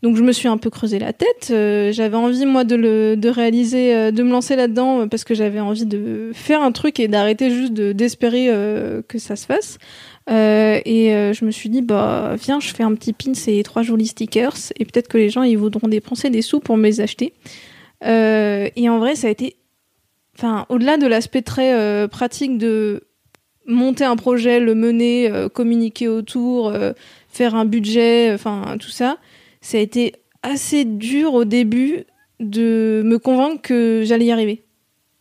Donc je me suis un peu creusé la tête. euh, j'avais envie moi de le de réaliser, euh, de me lancer là-dedans euh, parce que j'avais envie de faire un truc et d'arrêter juste de d'espérer que ça se fasse. Et je me suis dit bah viens, je fais un petit pin, ces trois jolis stickers et peut-être que les gens ils voudront dépenser des sous pour me les acheter. Et en vrai, ça a été, enfin au-delà de l'aspect très pratique de monter un projet, le mener, communiquer autour, faire un budget, enfin tout ça ça a été assez dur au début de me convaincre que j'allais y arriver.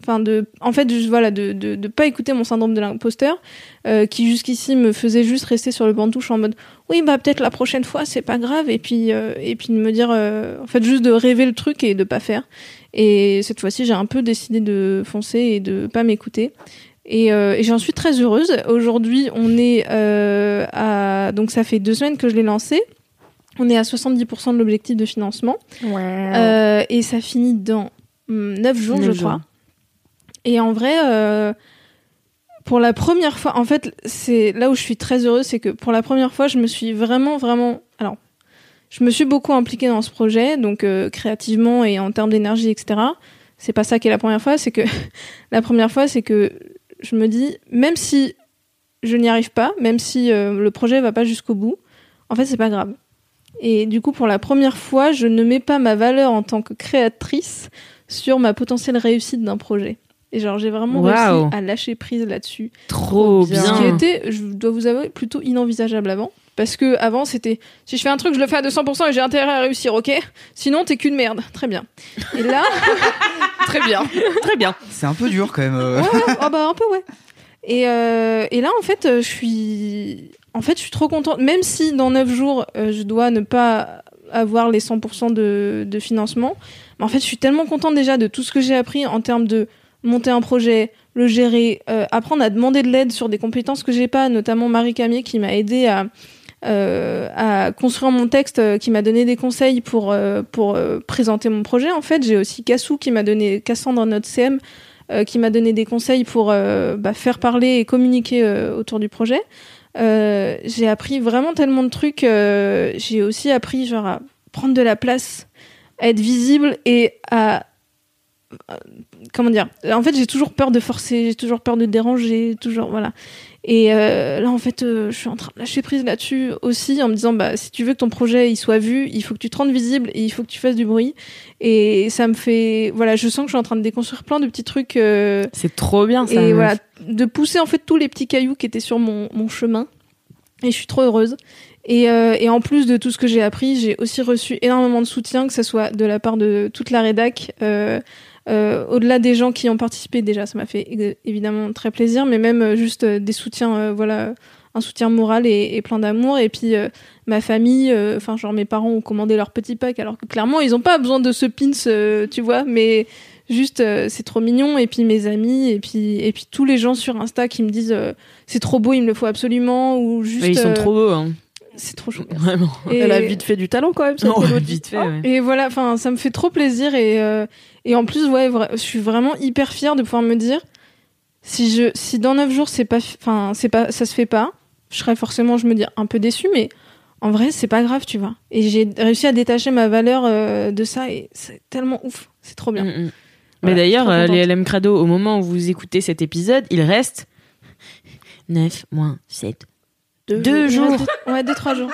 Enfin, de, en fait, voilà, de, de, de pas écouter mon syndrome de l'imposteur, euh, qui jusqu'ici me faisait juste rester sur le banc de touche en mode, oui, bah, peut-être la prochaine fois, c'est pas grave, et puis, euh, et puis de me dire, euh, en fait, juste de rêver le truc et de pas faire. Et cette fois-ci, j'ai un peu décidé de foncer et de pas m'écouter. Et, j'en suis très heureuse. Aujourd'hui, on est à, donc ça fait deux semaines que je l'ai lancé. On est à 70% de l'objectif de financement. Euh, et ça finit dans 9 jours, Neuf je jours. crois. Et en vrai, euh, pour la première fois, en fait, c'est là où je suis très heureuse, c'est que pour la première fois, je me suis vraiment, vraiment. Alors, je me suis beaucoup impliquée dans ce projet, donc euh, créativement et en termes d'énergie, etc. C'est pas ça qui est la première fois, c'est que la première fois, c'est que je me dis, même si je n'y arrive pas, même si euh, le projet va pas jusqu'au bout, en fait, c'est pas grave. Et du coup, pour la première fois, je ne mets pas ma valeur en tant que créatrice sur ma potentielle réussite d'un projet. Et genre, j'ai vraiment réussi à lâcher prise là-dessus. Trop bien. Ce qui était, je dois vous avouer, plutôt inenvisageable avant. Parce que avant, c'était si je fais un truc, je le fais à 200% et j'ai intérêt à réussir, ok? Sinon, t'es qu'une merde. Très bien. Et là, Très bien. Très bien. C'est un peu dur quand même. euh. ouais, ouais, ah bah un peu ouais. Et, euh, et là en fait euh, je suis en fait je suis trop contente même si dans 9 jours euh, je dois ne pas avoir les 100% de, de financement mais en fait je suis tellement contente déjà de tout ce que j'ai appris en termes de monter un projet le gérer euh, apprendre à demander de l'aide sur des compétences que j'ai pas notamment Marie Camier qui m'a aidé à euh, construire mon texte, qui m'a donné des conseils pour pour présenter mon projet. En fait, j'ai aussi Cassou qui m'a donné Cassandre notre CM qui m'a donné des conseils pour bah, faire parler et communiquer autour du projet. Euh, j'ai appris vraiment tellement de trucs. euh, j'ai aussi appris genre à prendre de la place, à être visible et à à- comment dire. En fait, j'ai toujours peur de forcer, j'ai toujours peur de déranger, toujours voilà. Et euh, là, en fait, euh, je suis en train de lâcher prise là-dessus aussi, en me disant, bah, si tu veux que ton projet il soit vu, il faut que tu te rendes visible et il faut que tu fasses du bruit. Et ça me fait, voilà, je sens que je suis en train de déconstruire plein de petits trucs. euh, C'est trop bien ça. et voilà, de pousser en fait tous les petits cailloux qui étaient sur mon, mon chemin. Et je suis trop heureuse. Et, euh, et en plus de tout ce que j'ai appris, j'ai aussi reçu énormément de soutien, que ce soit de la part de toute la rédac, euh, euh, au-delà des gens qui ont participé déjà, ça m'a fait évidemment très plaisir, mais même euh, juste euh, des soutiens, voilà, un soutien moral et, et plein d'amour. Et puis ma famille, enfin genre mes parents ont commandé leur petit pack, alors que clairement ils ont pas besoin de ce pins, tu vois, mais juste euh, c'est trop mignon. Et puis mes amis, et puis et puis tous les gens sur Insta qui me disent euh, c'est trop beau, il me le faut absolument, ou juste Mais ils sont euh, trop beaux, hein. C'est trop chou. Vraiment. Et- Elle a vite fait du talent quand même, cette Elodie. vite fait, ouais. Et voilà, enfin, ça me fait trop plaisir et euh, et en plus, ouais, vra- je suis vraiment hyper fière de pouvoir me dire si je si dans 9 jours c'est pas, enfin, c'est pas, ça se fait pas, je serais forcément, je me dis un peu déçue, mais en vrai, c'est pas grave, tu vois. Et j'ai réussi à détacher ma valeur euh, de ça et c'est tellement ouf, c'est trop bien. Mm, mm. Mais Voilà, d'ailleurs, euh, les LM Crado, au moment où vous écoutez cet épisode, il reste 9 moins 7. Deux, jours. deux- ouais, 2-3 jours.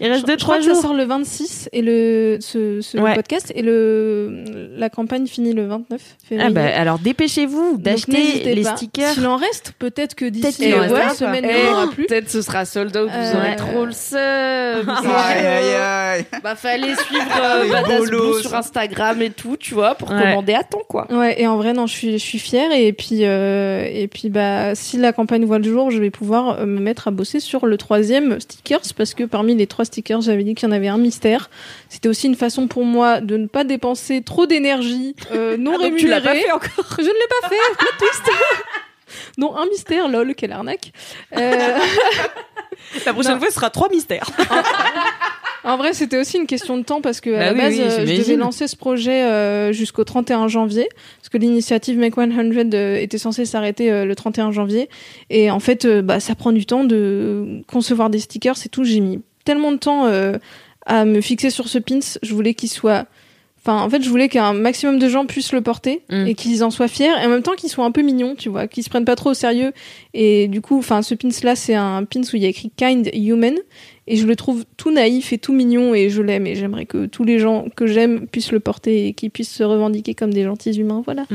Il reste Je- 2-3 je crois que jours. ça sort le 26 et le ce, ce Ouais. podcast et le la campagne finit le 29 février. Ah bah, alors dépêchez-vous d'acheter les pas. stickers. S'il en reste, peut-être que d'ici restera ouais, pas. semaine, il Eh, n'y en aura plus. Peut-être ce sera sold out, vous Euh, aurez trop le seum. Aïe, aïe, aïe. bah fallait suivre euh, Badass. Blue sur Instagram et tout, tu vois, pour Ouais. commander à temps quoi. Ouais, et en vrai, non, je suis, je suis fière. Et puis, euh, et puis, bah, si la campagne voit le jour, je vais pouvoir euh, me mettre à bosser sur le troisième stickers, parce que parmi les trois stickers, j'avais dit qu'il y en avait un mystère. C'était aussi une façon pour moi de ne pas dépenser trop d'énergie euh, non Ah, donc tu l'as rémunérée. pas fait encore? Je ne l'ai pas fait, non, un mystère, lol, quelle arnaque. Euh, La prochaine Non. fois, ce sera trois mystères. En vrai, c'était aussi une question de temps parce que à Bah la oui, base, oui, euh, je devais lancer ce projet euh, jusqu'au 31 janvier parce que l'initiative Make 100 euh, était censée s'arrêter le 31 janvier et en fait, bah, ça prend du temps de concevoir des stickers et tout. J'ai mis tellement de temps à me fixer sur ce pins. Je voulais qu'il soit Enfin, en fait, je voulais qu'un maximum de gens puissent le porter Mm. et qu'ils en soient fiers et en même temps qu'ils soient un peu mignons, tu vois, qu'ils se prennent pas trop au sérieux. Et du coup, enfin, ce pins là, c'est un pins où il y a écrit Kind Human et je le trouve tout naïf et tout mignon et je l'aime et j'aimerais que tous les gens que j'aime puissent le porter et qu'ils puissent se revendiquer comme des gentils humains. Voilà.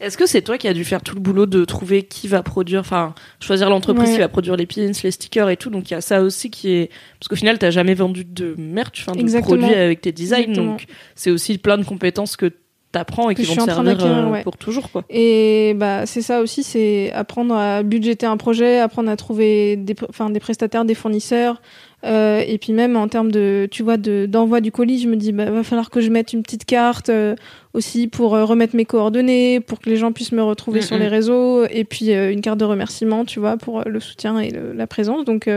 Est-ce que c'est toi qui as dû faire tout le boulot de trouver qui va produire, enfin, choisir l'entreprise Ouais. qui va produire les pins, les stickers et tout? Donc il y a ça aussi qui est. Parce qu'au final, t'as jamais vendu de merch, enfin, de Exactement. produits avec tes designs. Exactement. Donc c'est aussi plein de compétences que t'apprends et Que qui vont te servir euh, ouais. pour toujours, quoi. Et bah c'est ça aussi, c'est apprendre à budgéter un projet, apprendre à trouver des, enfin, des prestataires, des fournisseurs. Euh, et puis même en termes de, tu vois, de d'envoi du colis, je me dis, bah va falloir que je mette une petite carte euh, aussi pour euh, remettre mes coordonnées, pour que les gens puissent me retrouver Mm, sur mm. les réseaux, et puis euh, une carte de remerciement, tu vois, pour euh, le soutien et le- la présence. Donc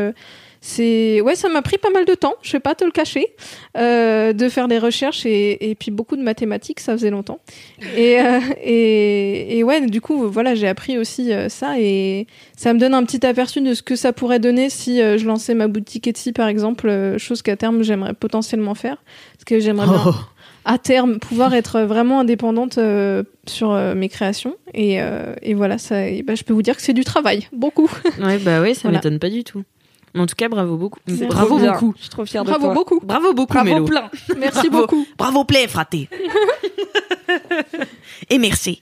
c'est, ouais, ça m'a pris pas mal de temps, je vais pas te le cacher, euh, de faire des recherches et, et puis beaucoup de mathématiques, ça faisait longtemps. Et, euh, et, et ouais, du coup, voilà, j'ai appris aussi euh, ça et ça me donne un petit aperçu de ce que ça pourrait donner si je lançais ma boutique Etsy, par exemple, chose qu'à terme j'aimerais potentiellement faire, parce que j'aimerais bien. À terme pouvoir être vraiment indépendante euh, sur euh, mes créations et, euh, et voilà, ça, et bah, je peux vous dire que c'est du travail, beaucoup. Ouais, bah ouais, ça Voilà. m'étonne pas du tout. Mais en tout cas, bravo beaucoup. Bravo beaucoup. Je suis trop fière de Bravo toi. beaucoup, Bravo beaucoup, Bravo Mélo. plein. merci Bravo. beaucoup. Bravo plein, fraté. Et merci.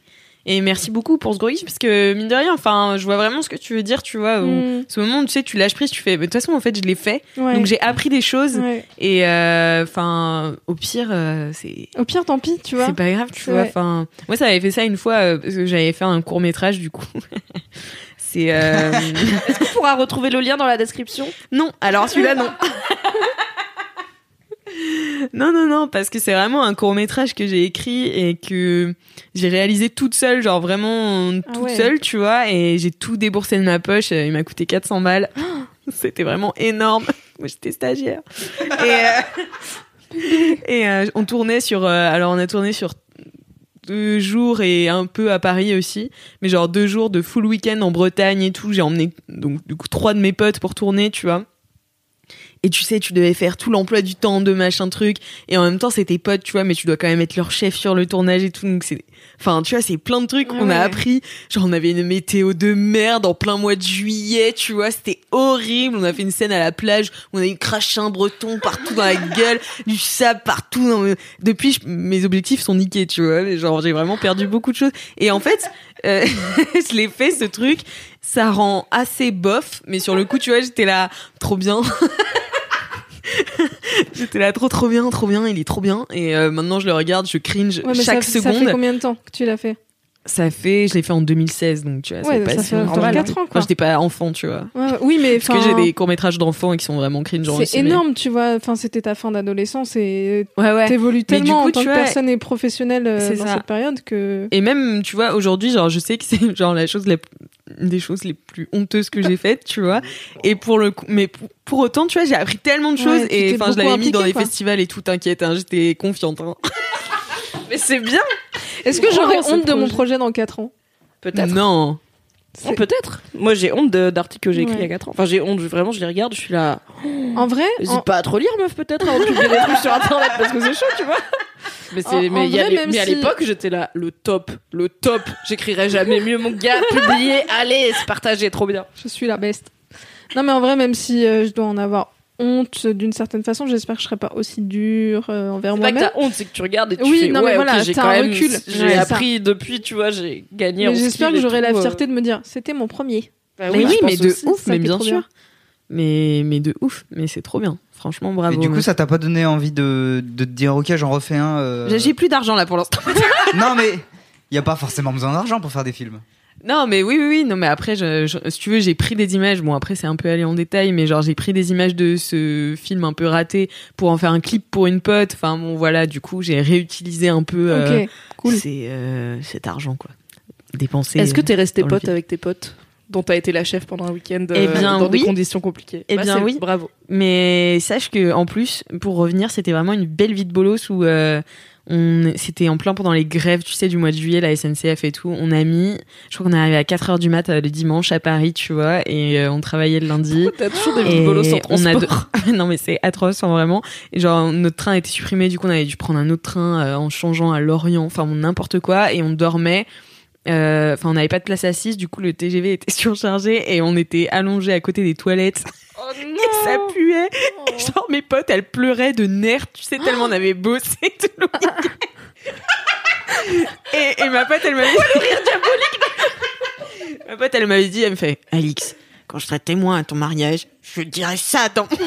Et merci beaucoup pour ce gros kiff, parce que mine de rien, enfin, je vois vraiment ce que tu veux dire, tu vois. Mm, Ce moment où tu sais, tu lâches prise, tu fais. Mais de toute façon, en fait, je l'ai fait. ouais. Donc j'ai appris des choses. Ouais. Et euh, enfin, au pire, euh, c'est. Au pire, tant pis, tu vois. C'est pas grave, tu vois. Enfin, moi, ça avait fait ça une fois euh, parce que j'avais fait un court métrage du coup. c'est. Est-ce qu'on pourra retrouver le lien dans la description? Non. Alors celui-là, non. non, non, non, parce que c'est vraiment un court métrage que j'ai écrit et que j'ai réalisé toute seule, genre vraiment Ah toute ouais. seule, tu vois. Et j'ai tout déboursé de ma poche. Il m'a coûté 400 balles. C'était vraiment énorme. Moi, j'étais stagiaire. Et, euh, et euh, on tournait sur. euh, alors, on a tourné sur deux jours et un peu à Paris aussi, mais genre deux jours de full week-end en Bretagne et tout. J'ai emmené donc du coup trois de mes potes pour tourner, tu vois. Et tu sais, tu devais faire tout l'emploi du temps de machin truc. Et en même temps, c'est tes potes, tu vois, mais tu dois quand même être leur chef sur le tournage et tout. Donc c'est, enfin, tu vois, c'est plein de trucs. Ouais, on a appris. Genre, on avait une météo de merde en plein mois de juillet, tu vois. C'était horrible. On a fait une scène à la plage. où On a eu craché un breton partout dans la gueule, du sable partout. Dans Depuis, je- mes objectifs sont niqués, tu vois. Genre, j'ai vraiment perdu beaucoup de choses. Et en fait, euh, je l'ai fait ce truc. Ça rend assez bof, mais sur le coup, tu vois, j'étais là, trop bien. J'étais là trop trop bien, trop bien, il est trop bien. Et euh, maintenant je le regarde, je cringe Ouais, mais chaque ça, seconde. Ça fait combien de temps que tu l'as fait? Ça fait, je l'ai fait en 2016, donc tu vois, Ouais, ça fait que- quatre ans, quoi. Quand j'étais pas enfant, tu vois. Ouais. Oui, mais Parce que j'ai des courts métrages d'enfants qui sont vraiment cringe C'est énorme, tu vois. Enfin, c'était ta fin d'adolescence et Ouais ouais. t'évolues tellement coup, en tant tu que vois, personne et professionnelle euh, dans ça. cette période que. Et même, tu vois, aujourd'hui, genre, je sais que c'est genre la chose la p- une des choses les plus honteuses que j'ai faites, tu vois. Et pour le coup, mais pour, pour autant, tu vois, j'ai appris tellement de choses et enfin, je l'avais mis dans impliquée, les quoi. festivals et tout, t'inquiète, hein, j'étais confiante. hein. Mais c'est bien. Est-ce que j'aurais ce honte de mon projet. dans 4 ans? Peut-être. Non. Oh, peut-être. Moi, j'ai honte de- d'articles que j'ai écrits Ouais. il y a 4 ans. Enfin, j'ai honte, vraiment, je les regarde, je suis là. En vrai, N'hésite en- pas à trop lire, meuf, peut-être, avant de publier des trucs sur internet, parce que c'est chaud, tu vois. Mais, c'est- En- mais, en y a vrai, les- même mais à l'époque, j'étais là, le top, le top. J'écrirai jamais mieux, mon gars. Publier, allez, c'est partagé, trop bien. je suis la best. Non, mais en vrai, même si euh, je dois en avoir honte d'une certaine façon, j'espère que je serai pas aussi dure euh, envers C'est pas que moi-même. t'as honte, c'est que tu regardes et tu Oui, fais, non, mais ouais, voilà, j'ai quand un même, recul. j'ai Ouais, ça. appris depuis, tu vois, j'ai gagné en Mais j'espère que j'aurai la euh. fierté de me dire, c'était mon premier. Bah mais oui, mais de aussi. ouf, mais bien sûr. bien. Mais, mais de ouf, mais c'est trop bien. Franchement, bravo. Et du coup, ça t'a pas donné envie de, de te dire, ok, j'en refais un. euh, J'ai- J'ai plus d'argent là pour l'instant. Non, mais il y a pas forcément besoin d'argent pour faire des films. Non, mais oui, oui, oui. Non, mais après, je, je- si tu veux, j'ai pris des images. Bon, après, c'est un peu allé en détail, mais genre, j'ai pris des images de ce film un peu raté pour en faire un clip pour une pote. Enfin, bon, voilà. Du coup, j'ai réutilisé un peu euh, cool. euh, cet argent, quoi. Dépensé. Est-ce que euh, t'es resté pote avec tes potes dont t'as été la chef pendant un week-end Eh euh, dans oui. des conditions compliquées? Eh Bah, bien, oui. Bravo. Mais sache que en plus, pour revenir, c'était vraiment une belle vie de bolos où euh, on, c'était en plein pendant les grèves, tu sais, du mois de juillet, la SNCF et tout. On a mis, je crois qu'on est arrivé à 4 heures du mat euh, le dimanche à Paris, tu vois, et euh, on travaillait le lundi. T'as toujours des bolos sans on a transport. de- non mais c'est atroce hein, vraiment. Et genre notre train a été supprimé, du coup on avait dû prendre un autre train euh, en changeant à Lorient, enfin n'importe quoi, et on dormait. euh, Enfin, on n'avait pas de place assise, du coup le TGV était surchargé et on était allongé à côté des toilettes. Oh ça puait. Et genre mes potes, elles pleuraient de nerfs, tu sais tellement on avait bossé tout le week-end. et, et ma pote, elle m'avait dit ma pote, elle m'avait dit, elle me fait, Alix, quand je serai témoin à ton mariage, je dirai ça dans.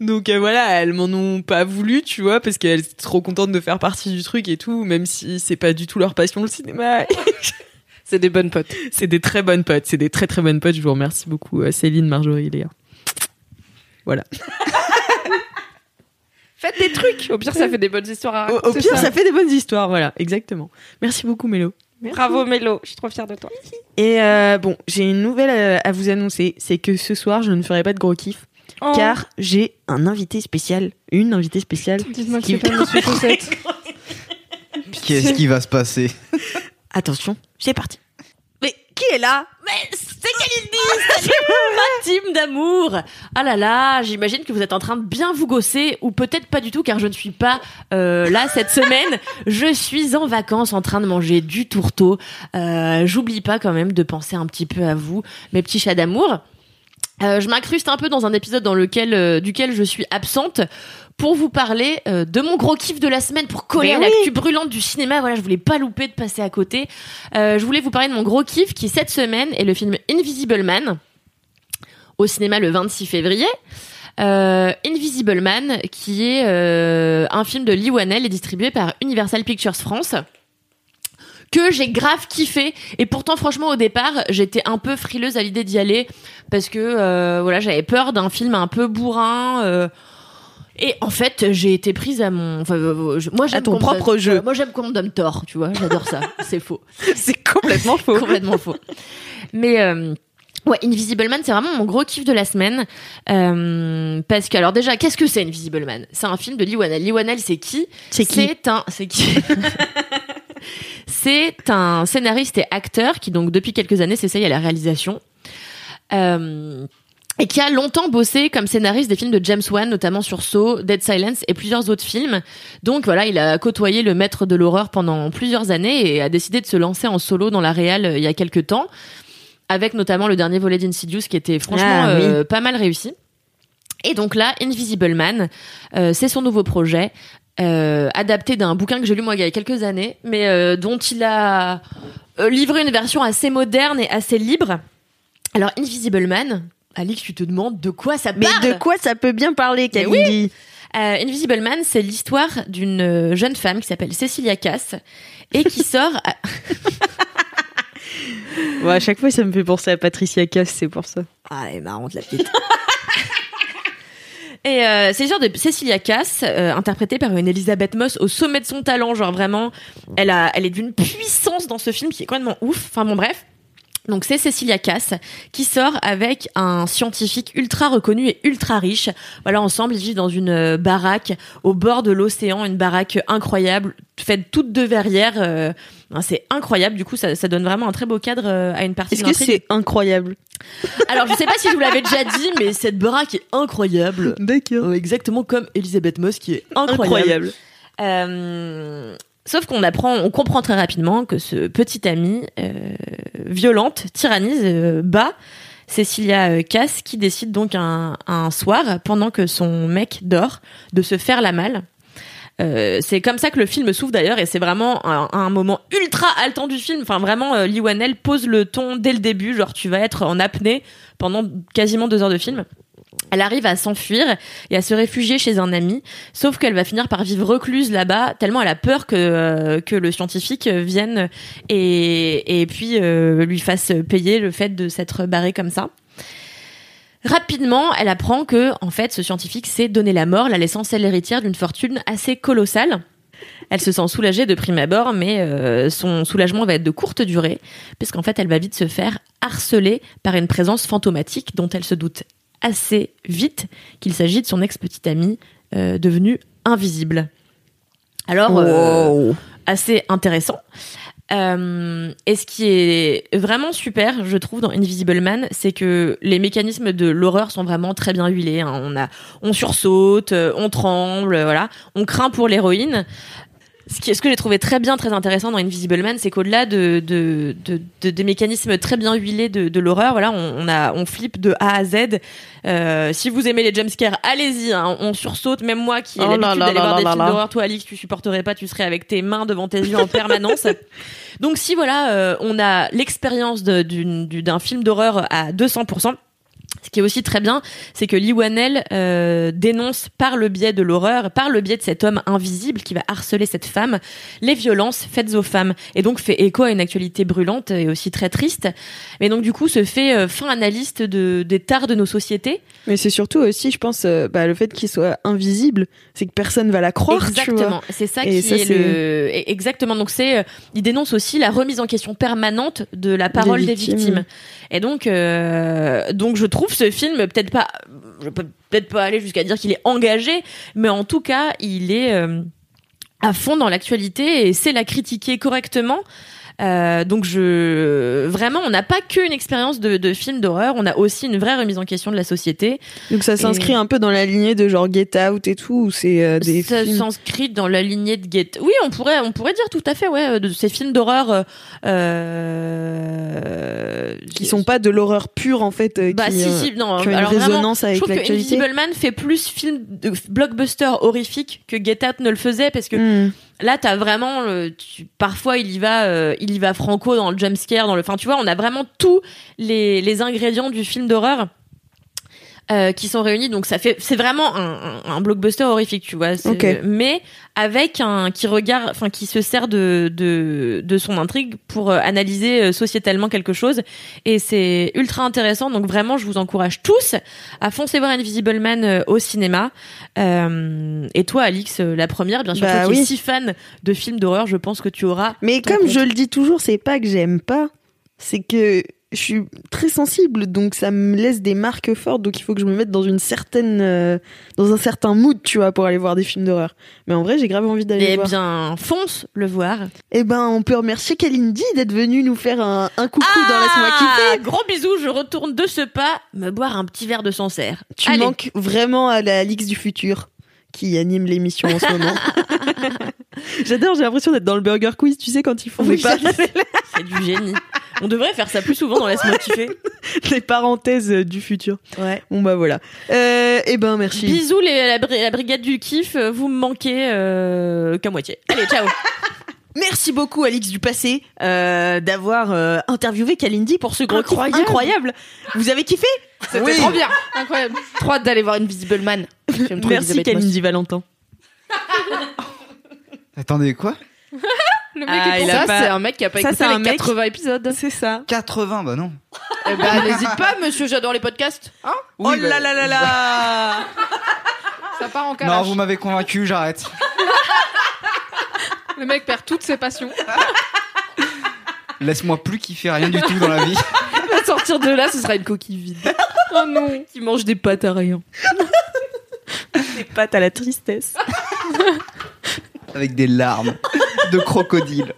Donc euh, voilà, elles m'en ont pas voulu, tu vois, parce qu'elles étaient trop contentes de faire partie du truc et tout, même si c'est pas du tout leur passion le cinéma. C'est des bonnes potes. c'est des très bonnes potes, c'est des très très bonnes potes. Je vous remercie beaucoup, euh, Céline, Marjorie, Léa. Voilà. Faites des trucs. Au pire, ça fait des bonnes histoires à Au, raconter. au pire, ça. fait des bonnes histoires, voilà, exactement. Merci beaucoup, Mélo. Bravo Mélo, je suis trop fière de toi. Et euh, bon, j'ai une nouvelle euh, à vous annoncer, c'est que ce soir, je ne ferai pas de gros kiff, Oh. car j'ai un invité spécial, une invitée spéciale. Dites-moi que Qui- c'est pas Monsieur Chaussette. Qu'est-ce qui va se passer? Attention, c'est parti. Mais qui est là? Mais c'est Kalindi, ma team d'amour. Ah là là, j'imagine que vous êtes en train de bien vous gosser, ou peut-être pas du tout, car je ne suis pas euh, là cette semaine. Je suis en vacances en train de manger du tourteau. Euh, J'oublie pas quand même de penser un petit peu à vous, mes petits chats d'amour. Euh, je m'incruste un peu dans un épisode dans lequel, euh, duquel je suis absente pour vous parler euh, de mon gros kiff de la semaine pour coller Mais à oui. l'actu brûlante du cinéma. Voilà, je voulais pas louper de passer à côté. Euh, je voulais vous parler de mon gros kiff qui cette semaine est le film Invisible Man au cinéma le 26 février. Euh, Invisible Man, qui est euh, un film de Lee Wanell et distribué par Universal Pictures France que j'ai grave kiffé et pourtant franchement au départ j'étais un peu frileuse à l'idée d'y aller parce que euh, voilà j'avais peur d'un film un peu bourrin euh, et en fait j'ai été prise à mon enfin euh, je- moi j'aime À ton propre donne- jeu. moi j'aime qu'on me donne tort tu vois j'adore ça c'est faux C'est complètement faux. complètement faux. Mais euh, ouais, Invisible Man, c'est vraiment mon gros kiff de la semaine. Euh, parce que alors déjà, qu'est-ce que c'est Invisible Man? C'est un film de Lee Wanell. Lee Wanell, c'est qui? C'est qui? C'est un, c'est qui? C'est un scénariste et acteur qui donc depuis quelques années s'essaye à la réalisation. Euh, et qui a longtemps bossé comme scénariste des films de James Wan, notamment sur Saw, Dead Silence et plusieurs autres films. Donc voilà, il a côtoyé le maître de l'horreur pendant plusieurs années et a décidé de se lancer en solo dans la réal euh, il y a quelques temps, avec notamment le dernier volet d'Insidious qui était franchement Ah, oui. euh, pas mal réussi. Et donc là, Invisible Man, euh, c'est son nouveau projet. euh, adapté d'un bouquin que j'ai lu moi il y a quelques années, mais dont il a livré une version assez moderne et assez libre. Alors Invisible Man, Alix, tu te demandes de quoi ça Mais parle de quoi ça peut bien parler, Kalindi Euh, Invisible Man, c'est l'histoire d'une euh, jeune femme qui s'appelle Cecilia Cass et qui sort. à- à chaque fois, ça me fait penser à Patricia Cass, c'est pour ça. Ah, elle est marrante la petite. Et euh, c'est l'histoire de Cecilia Cass, euh, interprétée par une Elisabeth Moss au sommet de son talent, genre vraiment, elle a, elle est d'une puissance dans ce film qui est complètement ouf. Enfin bon bref. Donc c'est Cecilia Cass qui sort avec un scientifique ultra reconnu et ultra riche. Voilà, ensemble ils vivent dans une euh, baraque au bord de l'océan, une baraque incroyable, faite toute de verrières. euh, hein, c'est incroyable. Du coup, ça, ça donne vraiment un très beau cadre euh, à une partie Est-ce que c'est incroyable? Alors, je sais pas si je vous l'avais déjà dit, mais cette baraque est incroyable. D'accord. Exactement comme Elisabeth Moss qui est incroyable. Euh, sauf qu'on apprend, on comprend très rapidement que ce petit ami euh, violente, tyrannise, euh, bat Cecilia euh, Cass, qui décide donc un, soir, pendant que son mec dort, de se faire la malle. Euh, c'est comme ça que le film s'ouvre d'ailleurs et c'est vraiment un, moment ultra haletant du film. Enfin vraiment, euh, Lee pose le ton dès le début, genre tu vas être en apnée pendant quasiment deux heures de film. Elle arrive à s'enfuir et à se réfugier chez un ami, sauf qu'elle va finir par vivre recluse là-bas, tellement elle a peur que euh, que le scientifique vienne et et puis euh, lui fasse payer le fait de s'être barré comme ça. Rapidement, elle apprend que en fait ce scientifique s'est donné la mort, la laissant celle héritière d'une fortune assez colossale. Elle se sent soulagée de prime abord, mais euh, son soulagement va être de courte durée, puisqu'en fait, elle va vite se faire harceler par une présence fantomatique dont elle se doute assez vite qu'il s'agit de son ex-petite amie euh, devenue invisible. Alors, euh, assez intéressant. Euh, et ce qui est vraiment super, je trouve, dans Invisible Man, c'est que les mécanismes de l'horreur sont vraiment très bien huilés. hein. On a, on sursaute, euh, on tremble, voilà, on craint pour l'héroïne. Ce, qui, ce que j'ai trouvé très bien, très intéressant dans Invisible Man, c'est qu'au-delà de, de, de, de- des mécanismes très bien huilés de, de l'horreur, voilà, on, on a, on flippe de A à Z. Euh, si vous aimez les jumpscares, allez-y, hein, on sursaute. Même moi qui ai Oh l'habitude d'aller voir là des là films d'horreur, toi Alix, tu supporterais pas, tu serais avec tes mains devant tes yeux en permanence. Donc si voilà, euh, on a l'expérience d'un film d'horreur à 200%. Ce qui est aussi très bien, c'est que Lee Wanell euh, dénonce par le biais de l'horreur, par le biais de cet homme invisible qui va harceler cette femme, les violences faites aux femmes, et donc fait écho à une actualité brûlante et aussi très triste. Mais donc du coup, se fait euh, fin analyste de, des tares de nos sociétés. Mais c'est surtout aussi, je pense, euh, bah, le fait qu'il soit invisible, c'est que personne va la croire. Exactement, c'est ça Et qui ça, est, le exactement. Donc c'est, euh, il dénonce aussi la remise en question permanente de la parole des victimes. victimes. Et donc, donc je trouve ce film peut-être pas, je peux peut-être pas aller jusqu'à dire qu'il est engagé, mais en tout cas, il est euh, à fond dans l'actualité et sait la critiquer correctement. Euh, donc je vraiment on n'a pas qu'une expérience de, de film d'horreur on a aussi une vraie remise en question de la société Donc ça s'inscrit un peu dans la lignée de genre Get Out et tout, c'est euh, des ça films. s'inscrit dans la lignée de Get. Oui, on pourrait, on pourrait dire tout à fait, ouais, de ces films d'horreur. Euh, euh, qui sont pas de l'horreur pure en fait, euh, Bah qui, si, euh, si, non. qui ont une alors vraiment, résonance je avec trouve que. Invisible Man fait plus film de blockbuster horrifique que Get Out ne le faisait parce que Hmm. Là t'as vraiment tu- parfois il y va euh, il y va franco dans le jump scare dans le enfin tu vois on a vraiment tous les, les ingrédients du film d'horreur euh, qui sont réunis. Donc ça fait c'est vraiment un, un, un blockbuster horrifique tu vois. C'est- Ok. mais avec un qui regarde enfin qui se sert de de, de son intrigue pour euh, analyser euh, sociétalement quelque chose. Et c'est ultra intéressant. Donc vraiment je vous encourage tous à foncer voir Invisible Man au cinéma. Euh, et toi Alix la première bien sûr Bah toi qui es si fan de films d'horreur je pense que tu auras Mais comme compte. je le dis toujours, c'est pas que j'aime pas, c'est que je suis très sensible, donc ça me laisse des marques fortes, donc il faut que je me mette dans une certaine, euh, dans un certain mood, tu vois, pour aller voir des films d'horreur. Mais en vrai, j'ai grave envie d'aller eh voir. bien fonce le voir Eh ben, on peut remercier Kalindi d'être venue nous faire un, un coucou dans Laisse-moi kiffer. Ah, gros bisous je retourne de ce pas me boire un petit verre de Sancerre Tu Allez. manques vraiment à la Alix du futur qui anime l'émission en ce moment. J'adore, j'ai l'impression d'être dans le Burger Quiz, tu sais, quand ils font Oui, des, pa- c'est du génie on devrait faire ça plus souvent dans Laisse-moi kiffer des parenthèses du futur. ouais Bon bah voilà. Euh, eh ben merci. Bisous les, la, bri- la brigade du kiff, vous me manquez euh, qu'à moitié. Allez, ciao Merci beaucoup Alix du passé euh, d'avoir euh, interviewé Kalindi pour ce gros kiff Incroyable. incroyable. Vous avez kiffé? C'était Oui. trop bien. Incroyable. Trop hâte d'aller voir Invisible Man. J'aime trop Merci. Kalindi Valentin. Attendez, quoi? Le mec Ah, est il Ça, pas- c'est un mec qui a pas Ça, écouté c'est les un mec- 80 épisodes. C'est ça. 80, bah non. Eh ben, n'hésite pas, monsieur, j'adore les podcasts. Hein oh bah, là là là là Ça part en Non, calage. vous m'avez convaincu, j'arrête. Le mec perd toutes ses passions. Laisse-moi plus kiffer rien du tout dans la vie. À sortir de là, ce sera une coquille vide. Oh non. Qui mange des pâtes à rien. Des pattes à la tristesse. Avec des larmes de crocodile.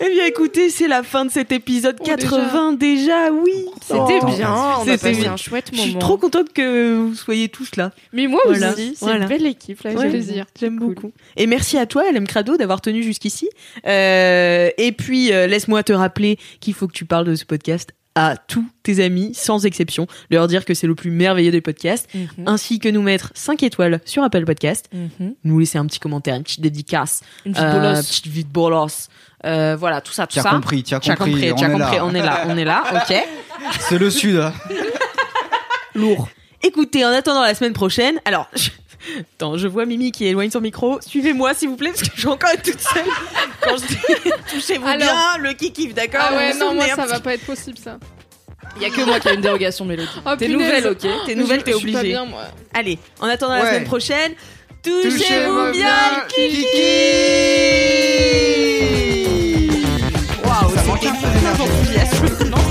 Eh bien écoutez, c'est la fin de cet épisode Oh, 80 déjà, oui. C'était Oh. bien. C'était un chouette Je moment. suis trop contente que vous soyez tous là. Mais moi Voilà. aussi, c'est Voilà. une belle équipe. Là, Ouais. plaisir. J'aime Cool. beaucoup. Et merci à toi, LM Crado, d'avoir tenu jusqu'ici. Euh, et puis, euh, laisse-moi te rappeler qu'il faut que tu parles de ce podcast à tous tes amis, sans exception. Leur dire que c'est le plus merveilleux des podcasts, Mhm. ainsi que nous mettre 5 étoiles sur Apple Podcast, Mhm. nous laisser un petit commentaire, une petite dédicace, Une petite euh, bolosse. petite vie de bolos. Euh, voilà, tout ça, tout ça. compris, tu as compris. compris, on est compris, là. on est là, on est là, ok. C'est le sud. hein. Lourd. Écoutez, en attendant la semaine prochaine, alors, je... Attends, je vois Mimi qui éloigne son micro. Suivez-moi, s'il vous plaît, parce que je vais encore être toute seule. Quand je dis touchez-vous Alors. bien, le kikif, d'accord? Ah ouais, non, moi ça va pas être possible ça. Il y a que moi qui a une dérogation, Mélodie. Oh, T'es nouvelle, ok T'es nouvelle, t'es je suis pas obligée. bien, moi. Allez, en attendant la semaine prochaine, Touchez-vous bien le kiki Waouh, Ça manque un peu d'énergie.